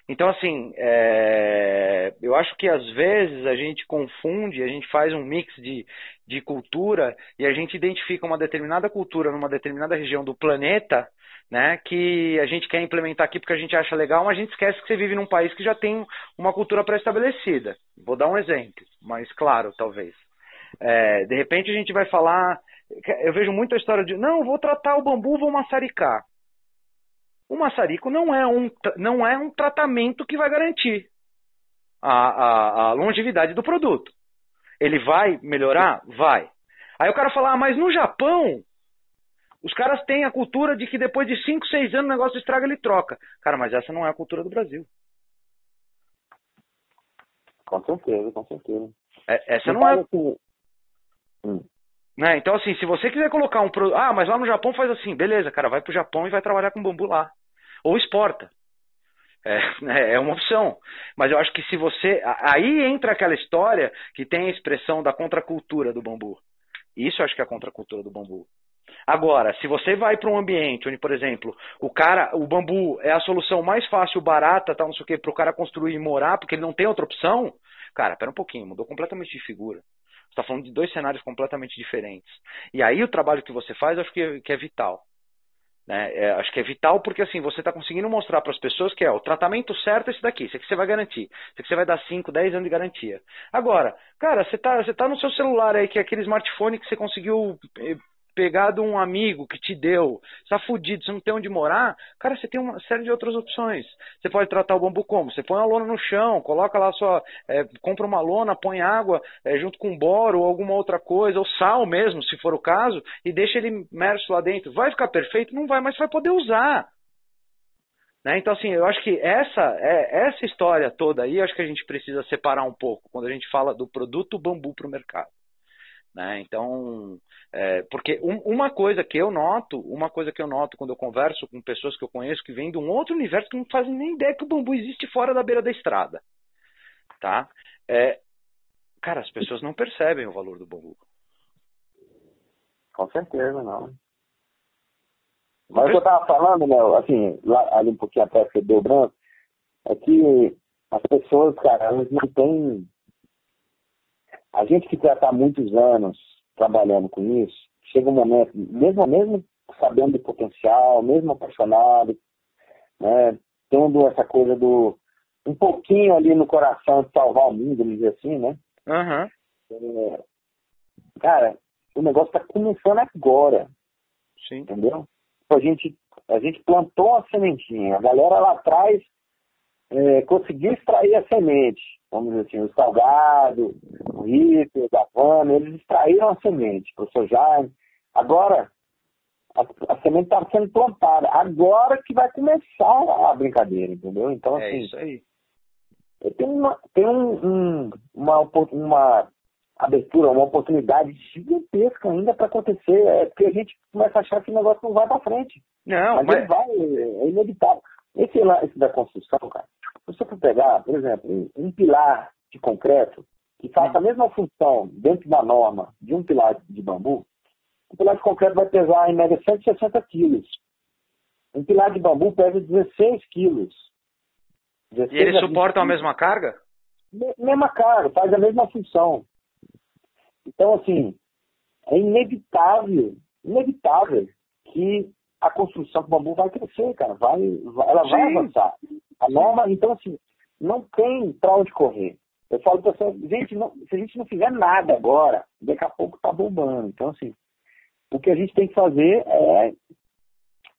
Então, assim, é, eu acho que às vezes a gente confunde, a gente faz um mix de, de cultura e a gente identifica uma determinada cultura numa determinada região do planeta, né, que a gente quer implementar aqui porque a gente acha legal, mas a gente esquece que você vive num país que já tem uma cultura pré-estabelecida. Vou dar um exemplo, mais claro, talvez. É, de repente a gente vai falar, eu vejo muito a história de, não, vou tratar o bambu, vou maçaricar. O maçarico não é um, não é um tratamento que vai garantir a, a, a longevidade do produto. Ele vai melhorar? Vai. Aí o cara fala, ah, mas no Japão, os caras têm a cultura de que depois de 5, 6 anos o negócio estraga, ele troca. Cara, mas essa não é a cultura do Brasil. Com certeza, com certeza. É, essa não, não é. Assim... Hum. Né? Então, assim, se você quiser colocar um produto. Ah, mas lá no Japão faz assim, beleza, cara, vai pro Japão e vai trabalhar com bambu lá ou exporta. É, é, uma opção. Mas eu acho que se você. Aí entra aquela história que tem a expressão da contracultura do bambu. Isso eu acho que é a contracultura do bambu. Agora, se você vai para um ambiente onde, por exemplo, o cara, o bambu é a solução mais fácil, barata, tal, não sei o que, para o cara construir e morar, porque ele não tem outra opção, cara, pera um pouquinho, mudou completamente de figura. Você está falando de dois cenários completamente diferentes. E aí o trabalho que você faz, eu acho que é vital. Né? É, acho que é vital porque assim você está conseguindo mostrar para as pessoas que é o tratamento certo é esse daqui, esse aqui você vai garantir, esse aqui você vai dar 5, 10 anos de garantia. Agora, cara, você está você tá no seu celular aí, que é aquele smartphone que você conseguiu pegar de um amigo que te deu, está fudido, você não tem onde morar, cara, você tem uma série de outras opções. Você pode tratar o bambu como? Você põe a lona no chão, coloca lá sua. É, compra uma lona, põe água é, junto com boro ou alguma outra coisa, ou sal mesmo, se for o caso, e deixa ele imerso lá dentro. Vai ficar perfeito? Não vai, mas vai poder usar. Né? Então, assim, eu acho que essa, é, essa história toda aí, acho que a gente precisa separar um pouco quando a gente fala do produto bambu para o mercado. Né? Então, é, porque um, uma coisa que eu noto, uma coisa que eu noto quando eu converso com pessoas que eu conheço que vêm de um outro universo que não fazem nem ideia que o bambu existe fora da beira da estrada, tá? É, cara, as pessoas não percebem o valor do bambu. Com certeza, não. Mas o que eu estava falando, Léo, assim, lá, ali um pouquinho atrás que deu branco, é que as pessoas, cara, elas não têm. A gente que já está muitos anos trabalhando com isso, chega um momento, mesmo, mesmo sabendo do potencial, mesmo apaixonado, né, tendo essa coisa do. um pouquinho ali no coração de salvar o mundo, vamos dizer assim, né? Uhum. É, cara, o negócio está começando agora. Sim. Entendeu? a gente, a gente plantou a sementinha. A galera lá atrás é, conseguiu extrair a semente. Vamos dizer assim, o Salgado, o Rito, da Vana, eles extraíram a semente, o professor Jaime. Agora, a, a semente está sendo plantada. Agora que vai começar a brincadeira, entendeu? Então, é assim. isso aí. Tem uma, tem um, um, uma, uma abertura, uma oportunidade gigantesca ainda para acontecer. É porque a gente começa a achar que o negócio não vai para frente. Não, mas, mas... vai, é inevitável. Esse, esse da construção, cara, se você for pegar, por exemplo, um pilar de concreto que faça a mesma função dentro da norma de um pilar de bambu, um pilar de concreto vai pesar em média 160 quilos. Um pilar de bambu pesa 16 quilos. 16 e eles suportam a mesma carga? Mesma carga, faz a mesma função. Então, assim, é inevitável, inevitável que a construção com bambu vai crescer, cara. Vai, vai ela vai Sim. avançar. A norma, então, assim, não tem para onde correr. Eu falo para você, gente, não, se a gente não fizer nada agora, daqui a pouco tá bombando. Então, assim, o que a gente tem que fazer é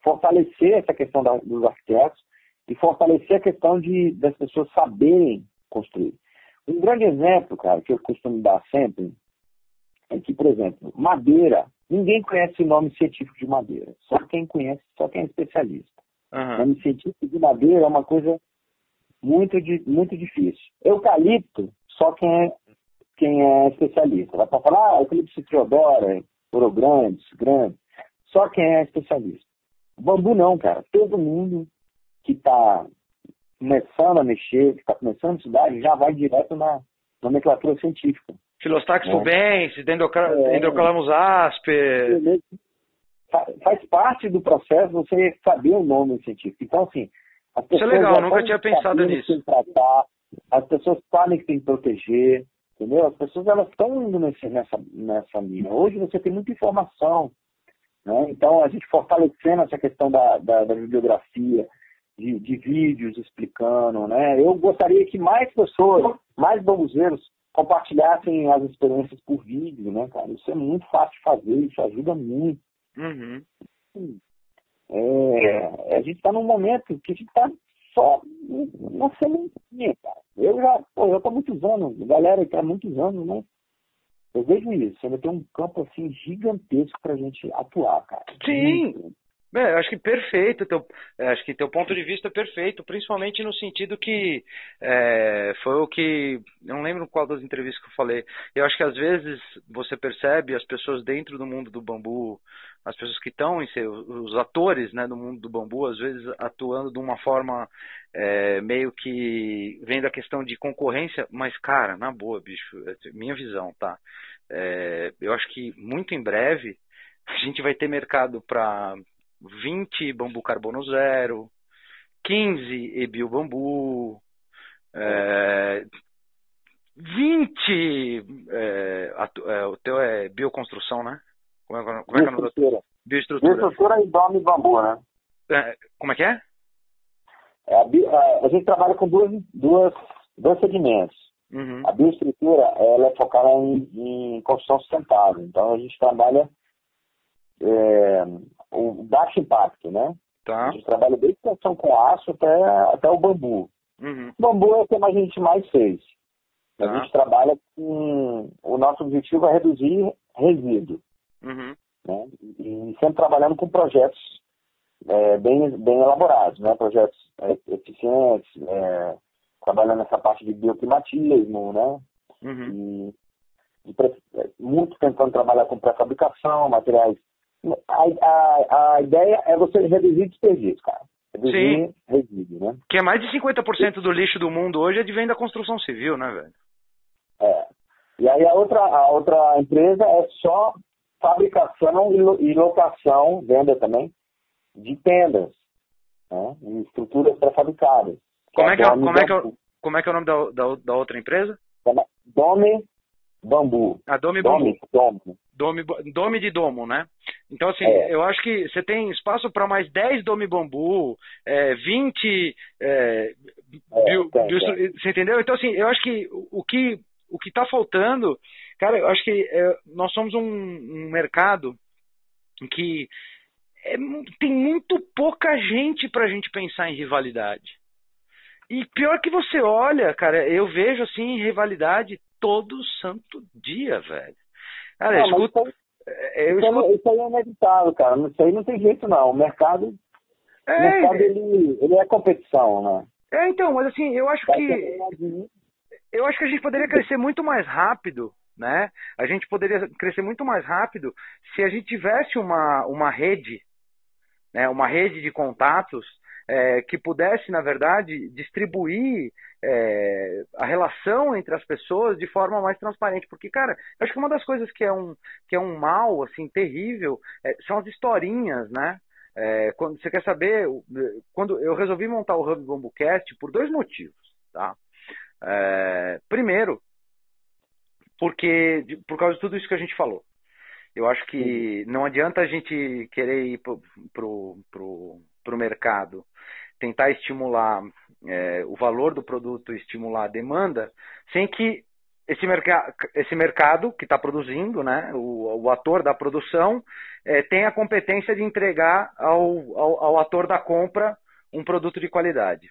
fortalecer essa questão da, dos arquitetos e fortalecer a questão de, das pessoas saberem construir. Um grande exemplo, cara, que eu costumo dar sempre, é que, por exemplo, madeira, ninguém conhece o nome científico de madeira. Só quem conhece, só quem é especialista. Uhum. O nome científico de madeira é uma coisa muito, muito difícil. Eucalipto, só quem é, quem é especialista. Vai para falar, ah, eucalipto triodora, ouro grande, grande. Só quem é especialista. Bambu não, cara. Todo mundo que está começando a mexer, que está começando a estudar, já vai direto na nomenclatura científica. Filostax é. Dendrocalamus asper. Faz parte do processo você saber o nome científico. Então, assim, as pessoas. Isso é legal, nunca tinha pensado nisso. Tratar, as pessoas sabem que tem que proteger, entendeu? As pessoas elas estão indo nesse, nessa, nessa linha. Hoje você tem muita informação, né? Então, a gente fortalecendo essa questão da, da, da bibliografia, de, de, vídeos explicando, né? Eu gostaria que mais pessoas, mais bambuzeiros, compartilhassem as experiências por vídeo, né, cara? Isso é muito fácil de fazer, isso ajuda muito. Uhum. É, a gente está num momento que a gente está só na sementinha, cara. Eu já, pô, eu tô muitos anos, galera que há muitos anos, né? Eu vejo isso, ainda tem um campo assim gigantesco pra gente atuar, cara. Sim, muito. É, acho que perfeito, teu, é, acho que teu ponto de vista é perfeito, principalmente no sentido que é, foi o que, não lembro qual das entrevistas que eu falei, eu acho que às vezes você percebe as pessoas dentro do mundo do bambu, as pessoas que estão em ser, os atores né, do mundo do bambu, às vezes atuando de uma forma é, meio que vendo a questão de concorrência, mas cara, na boa, bicho, é, minha visão, tá? É, eu acho que muito em breve a gente vai ter mercado para 20 bambu carbono zero, 15 ebil bambu, é, 20 é, é, o teu é bioconstrução, né? Como é, como é que é o nome? Bioestrutura. Bioestrutura e dome bambu, né? É, como é que é? é a, a, a, gente trabalha com duas, duas, dois segmentos. Uhum. A bioestrutura ela é focada em, em construção sustentável. Então a gente trabalha é, o baixo impacto, né? Tá. A gente trabalha desde construção com aço até, até o bambu. Uhum. O bambu é o que a gente mais fez. A Tá. gente trabalha com. O nosso objetivo é reduzir resíduo. Uhum. Né? E sempre trabalhando com projetos é, bem, bem elaborados, né? projetos é, eficientes, é, trabalhando nessa parte de bioclimatismo, né? Uhum. e, e é, muito tentando trabalhar com pré-fabricação, materiais. A, a, a ideia é você reduzir desperdício, cara. Reduzir resíduo, né? Que é mais de 50% do lixo do mundo hoje é de venda da construção civil, né, velho? É. E aí a outra, a outra empresa é só fabricação e lo- locação, venda também, de tendas, né? E estruturas pré-fabricadas. Como é que é, como é, é, como é, que é o nome da, da, da outra empresa? Dome Bambu. A Dome Bambu. Dome, Dome. Dome, Dome de Domo, né? Então, assim, É. eu acho que você tem espaço para mais 10 Dome Bambu, é, 20. É, É, bio- tem, bio- tem. Você entendeu? Então, assim, eu acho que o que o que está faltando, cara, eu acho que é, nós somos um, um mercado que é tem muito pouca gente para a gente pensar em rivalidade. E pior que você olha, cara, eu vejo assim rivalidade todo santo dia, velho. Cara, Não, mas escuto, isso é, eu Isso, escuto- aí- isso aí é inevitável, cara. Isso aí não tem jeito, não. O mercado, o é, mercado ele, ele é competição, né? é, então, mas assim, eu acho Vai que eu acho que a gente poderia crescer muito mais rápido, né? A gente poderia crescer muito mais rápido se a gente tivesse uma, uma rede, né? Uma rede de contatos é, que pudesse, na verdade, distribuir é, a relação entre as pessoas de forma mais transparente. Porque, cara, eu acho que uma das coisas que é um, que é um mal, assim, terrível, é, são as historinhas, né? É, quando você quer saber, quando eu resolvi montar o Hub BambuCast por dois motivos, tá? É, primeiro, porque por causa de tudo isso que a gente falou. Eu acho que não adianta a gente querer ir pro, pro, pro, pro mercado, tentar estimular é, o valor do produto, estimular a demanda, sem que esse, merca esse mercado que está produzindo, né, o, o ator da produção, é, tenha a competência de entregar ao, ao, ao ator da compra um produto de qualidade.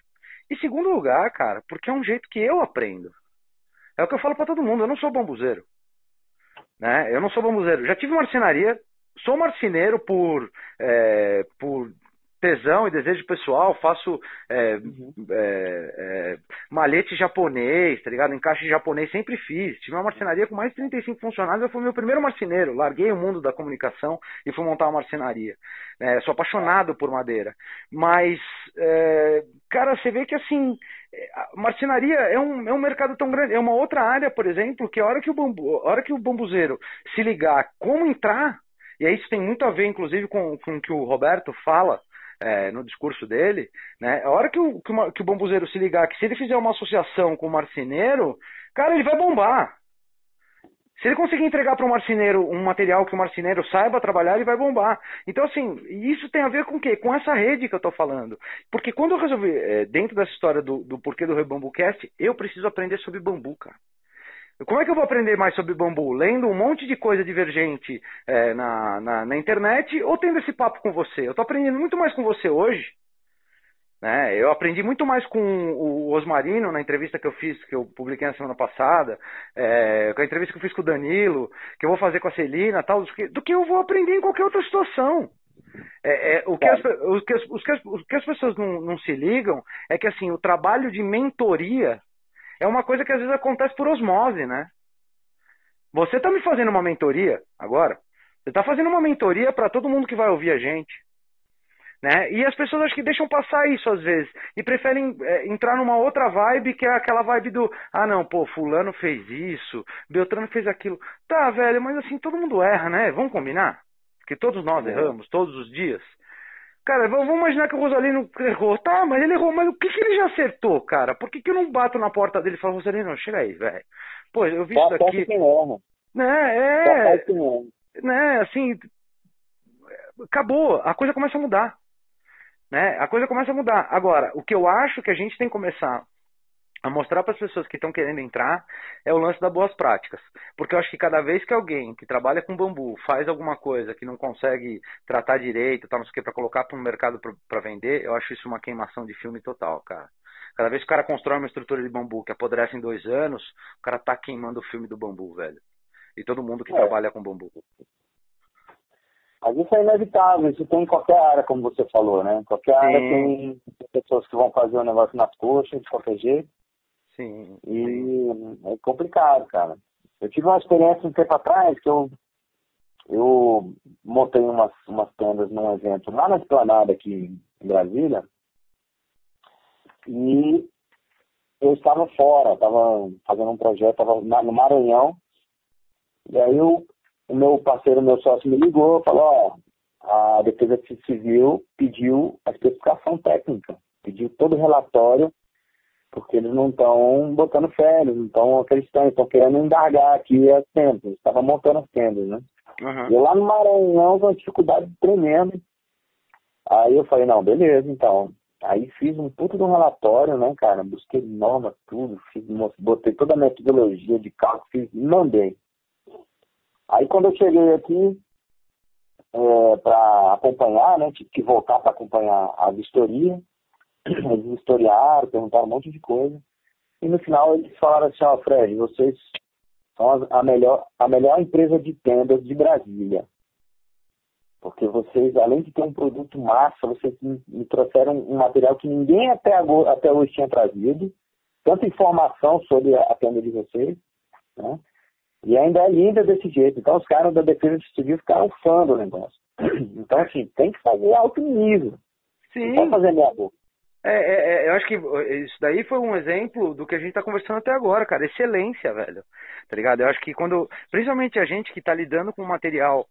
E segundo lugar, cara, porque é um jeito que eu aprendo. É o que eu falo para todo mundo, eu não sou bambuzeiro. Né? Eu não sou bambuzeiro. Já tive marcenaria, sou marceneiro por, é, por tesão e desejo pessoal, faço é, Uhum. é, é, malhete japonês, tá ligado? Encaixe japonês, sempre fiz. Tive uma marcenaria com mais de 35 funcionários, eu fui meu primeiro marceneiro. Larguei o mundo da comunicação e fui montar uma marcenaria. É, sou apaixonado por madeira. Mas, é, cara, você vê que assim, marcenaria é um, é um mercado tão grande. É uma outra área, por exemplo, que a hora que o, bambu, hora que o bambuzeiro se ligar como entrar, e aí isso tem muito a ver, inclusive, com, com o que o Roberto fala, é, no discurso dele, né? A hora que o, que, o, que o bambuzeiro se ligar que se ele fizer uma associação com o marceneiro, cara, ele vai bombar. Se ele conseguir entregar para o marceneiro um material que o marceneiro saiba trabalhar, ele vai bombar. Então, assim, isso tem a ver com o quê? Com essa rede que eu estou falando. Porque quando eu resolvi, é, dentro dessa história do, do porquê do Rebambucast, eu preciso aprender sobre bambu, cara. Como é que eu vou aprender mais sobre bambu? Lendo um monte de coisa divergente é, na, na, na, internet ou tendo esse papo com você? Eu estou aprendendo muito mais com você hoje. Né? Eu aprendi muito mais com o Osmarino na entrevista que eu fiz, que eu publiquei na semana passada, é, com a entrevista que eu fiz com o Danilo, que eu vou fazer com a Celina tal, do que, eu vou aprender em qualquer outra situação. É, é, o, que as, o, que as, o, que as, o que as pessoas não, não se ligam é que assim o trabalho de mentoria é uma coisa que às vezes acontece por osmose, né? Você está me fazendo uma mentoria agora? Você está fazendo uma mentoria para todo mundo que vai ouvir a gente. Né? E as pessoas acho que deixam passar isso às vezes e preferem é, entrar numa outra vibe que é aquela vibe do ah não, pô, fulano fez isso, Beltrano fez aquilo. Tá, velho, mas assim, todo mundo erra, né? Vamos combinar? Porque todos nós erramos, todos os dias. Cara, vamos imaginar que o Rosalino errou. Tá, mas ele errou, mas o que, que ele já acertou, cara? Por que, que eu não bato na porta dele e falo, Rosalino, chega aí, velho. Pô, eu vi isso aqui. Quem erra. Né, é. Né, assim. Acabou, a coisa começa a mudar. Né? A coisa começa a mudar. Agora, o que eu acho que a gente tem que começar a mostrar para as pessoas que estão querendo entrar é o lance das boas práticas. Porque eu acho que cada vez que alguém que trabalha com bambu faz alguma coisa que não consegue tratar direito, tá, não sei o que, para colocar para o mercado para vender, eu acho isso uma queimação de filme total, cara. Cada vez que o cara constrói uma estrutura de bambu que apodrece em dois anos, o cara tá queimando o filme do bambu, velho. E todo mundo que é. trabalha com bambu. Mas isso é inevitável, isso tem em qualquer área, como você falou, né? Qualquer Sim. área tem pessoas que vão fazer o um negócio nas coxas, de qualquer jeito. Sim. E é complicado, cara. Eu tive uma experiência um tempo atrás que eu, eu montei umas, umas tendas num evento lá na esplanada aqui em Brasília. E eu estava fora, estava fazendo um projeto, estava no Maranhão. E aí eu, o meu parceiro, meu sócio, me ligou falou, ó, a Defesa Civil pediu a especificação técnica, pediu todo o relatório porque eles não estão botando fé, eles não estão acreditando, estão querendo indagar aqui as tendas, estava montando as tendas, né? Uhum. E lá no Maranhão com uma dificuldade tremenda. Aí eu falei, não, beleza, então. Aí fiz um puto de um relatório, né, cara? Busquei norma, tudo, fiz, botei toda a metodologia de cálculo, fiz mandei. Aí quando eu cheguei aqui é, para acompanhar, né, tive que voltar para acompanhar a vistoria, [clears throat] eles historiaram, perguntaram um monte de coisa. E no final eles falaram assim, ó, oh, Fred, vocês são a melhor, a melhor empresa de tendas de Brasília. Porque vocês, além de ter um produto massa, vocês me trouxeram um material que ninguém até, agora, até hoje tinha trazido. Tanta informação sobre a tenda de vocês. Né? E ainda é linda desse jeito. Então os caras da defesa civil ficaram fã do negócio. [clears throat] Então, assim, tem que fazer alto nível. Sim. Não fazer meia boca. É, é, é, eu acho que isso daí foi um exemplo do que a gente está conversando até agora, cara. Excelência, velho. Tá ligado? Eu acho que quando. Principalmente a gente que está lidando com material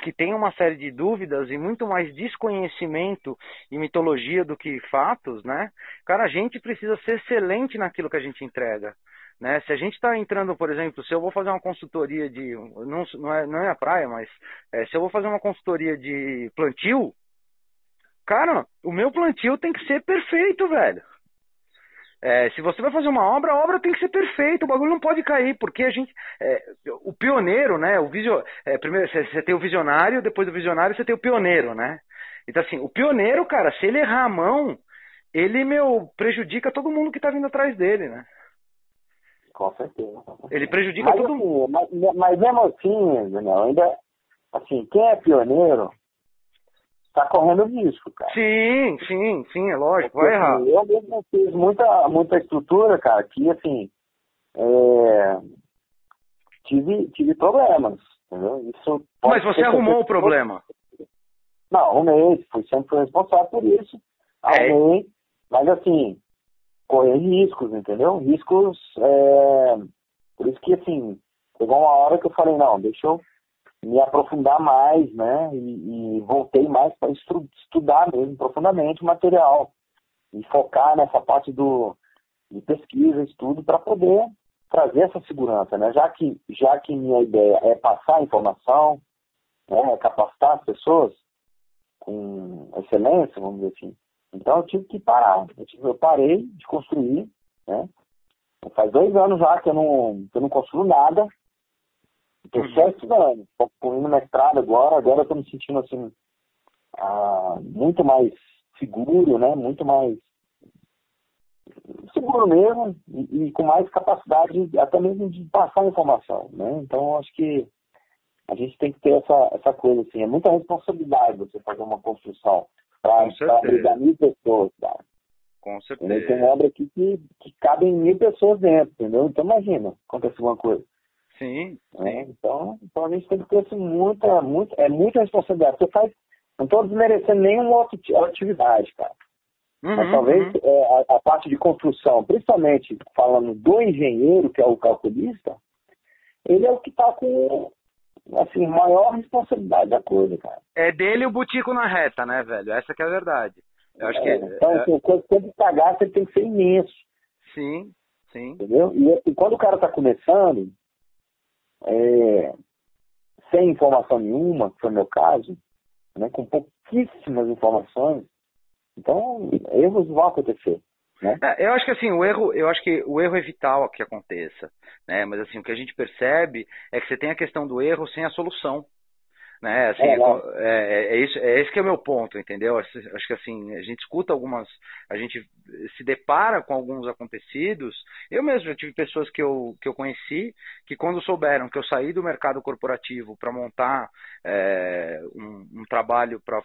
que tem uma série de dúvidas e muito mais desconhecimento e mitologia do que fatos, né? Cara, a gente precisa ser excelente naquilo que a gente entrega. Né? Se a gente está entrando, por exemplo, se eu vou fazer uma consultoria de. Não, não, é, não é a praia, mas é, se eu vou fazer uma consultoria de plantio, Cara, o meu plantio tem que ser perfeito, velho. É, se você vai fazer uma obra, a obra tem que ser perfeita, o bagulho não pode cair, porque a gente. É, o pioneiro, né? O visio, é, primeiro você tem o visionário, depois do visionário você tem o pioneiro, né? Então, assim, o pioneiro, cara, se ele errar a mão, ele, meu, prejudica todo mundo que tá vindo atrás dele, né? Com certeza. Ele prejudica mas, todo assim, mundo. Mas, mas mesmo assim, Daniel, ainda. Assim, quem é pioneiro está correndo risco, cara. Sim, sim, sim, é lógico, vai errar. Assim, eu mesmo fiz muita, muita estrutura, cara, que assim, é, tive, tive problemas, entendeu? Isso Mas você arrumou o problema? Não, arrumei, fui sempre responsável por isso, é. arrumei, é. mas assim, correr riscos, entendeu? Riscos, é, por isso que assim, chegou uma hora que eu falei, não, deixa eu me aprofundar mais, né? E, e voltei mais para estu estudar mesmo profundamente o material e focar nessa parte do de pesquisa, estudo para poder trazer essa segurança, né? Já que já que minha ideia é passar informação, né? É capacitar as pessoas com excelência, vamos dizer assim. Então eu tive que parar. Eu, tive, eu parei de construir, né? Faz dois anos já que eu não, que eu não construo nada, Estou uhum. só estudando. Estou concluindo mestrado agora. Agora estou me sentindo assim, ah, muito mais seguro, né? Muito mais seguro mesmo e, e, com mais capacidade até mesmo de passar informação, né? Então acho que a gente tem que ter essa, essa coisa assim, é muita responsabilidade você fazer uma construção para abrigar mil pessoas, cara. Com certeza. Tem obra aqui que, que cabem mil pessoas dentro, entendeu? Então imagina, acontece alguma coisa. Sim. É, então, então a gente tem que ter assim, muita, muita, é muita responsabilidade. Você faz, não estou desmerecendo nenhuma outra atividade, cara. Uhum, Mas talvez uhum. é, a, a, parte de construção, principalmente falando do engenheiro, que é o calculista, ele é o que está com assim, maior responsabilidade da coisa, cara. É dele o butico na reta, né, velho? Essa que é a verdade. Eu acho é, que então, é... assim, quando você pagar, você tem que ser imenso. Sim, sim. Entendeu? E, e quando o cara está começando, é, sem informação nenhuma, que foi o meu caso, né, com pouquíssimas informações, então erros vão acontecer. Né? É, eu acho que assim, o erro, eu acho que o erro é vital que aconteça, né? Mas assim, o que a gente percebe é que você tem a questão do erro sem a solução. Né? Assim, é, é, é, isso, é esse que é o meu ponto, entendeu? Acho, que assim, a gente escuta algumas, a gente se depara com alguns acontecidos. Eu mesmo já tive pessoas que eu, que eu conheci que quando souberam que eu saí do mercado corporativo para montar é, um, um trabalho para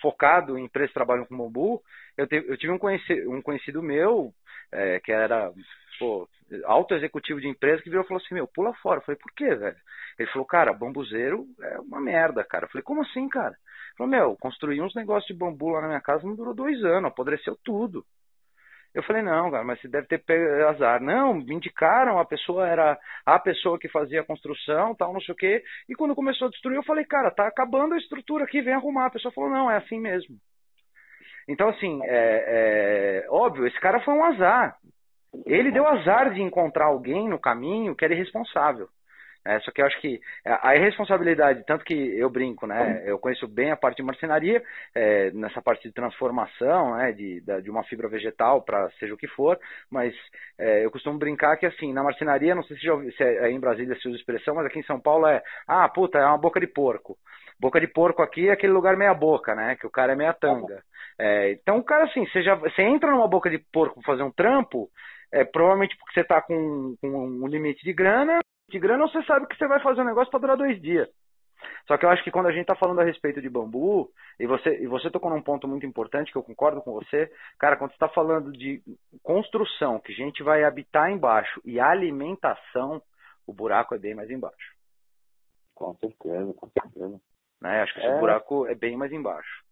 focado em empresas que trabalham com bambu, eu, te, eu tive um conhecido, um conhecido meu, é, que era pô, alto executivo de empresa, que virou e falou assim, meu, pula fora. Eu falei, por quê, velho? Ele falou, cara, bambuzeiro é uma merda, cara. Eu falei, como assim, cara? Ele falou, meu, construí uns negócios de bambu lá na minha casa, não durou dois anos, apodreceu tudo. Eu falei, não, cara, mas você deve ter azar. Não, me indicaram, a pessoa era a pessoa que fazia a construção, tal, não sei o quê. E quando começou a destruir, eu falei, cara, tá acabando a estrutura aqui, vem arrumar. A pessoa falou, não, é assim mesmo. Então, assim, é, é, óbvio, esse cara foi um azar. Ele deu azar de encontrar alguém no caminho que era irresponsável. É, só que eu acho que a irresponsabilidade, tanto que eu brinco, né? Eu conheço bem a parte de marcenaria, é, nessa parte de transformação, né? De, de uma fibra vegetal para seja o que for, mas é, eu costumo brincar que assim, na marcenaria, não sei se, já se é, em Brasília se usa expressão, mas aqui em São Paulo é, ah, puta, é uma boca de porco. Boca de porco aqui é aquele lugar meia boca, né? Que o cara é meia tanga. É, então o cara assim, você, já, você entra numa boca de porco pra fazer um trampo, é, provavelmente porque você está com, com, um limite de grana, de grana você sabe que você vai fazer um negócio para durar dois dias. Só que eu acho que quando a gente está falando a respeito de bambu, e você, e você tocou num ponto muito importante que eu concordo com você, cara, quando você está falando de construção, que a gente vai habitar embaixo, e alimentação, o buraco é bem mais embaixo. Com certeza, com certeza. Né? Acho que esse é... buraco é bem mais embaixo.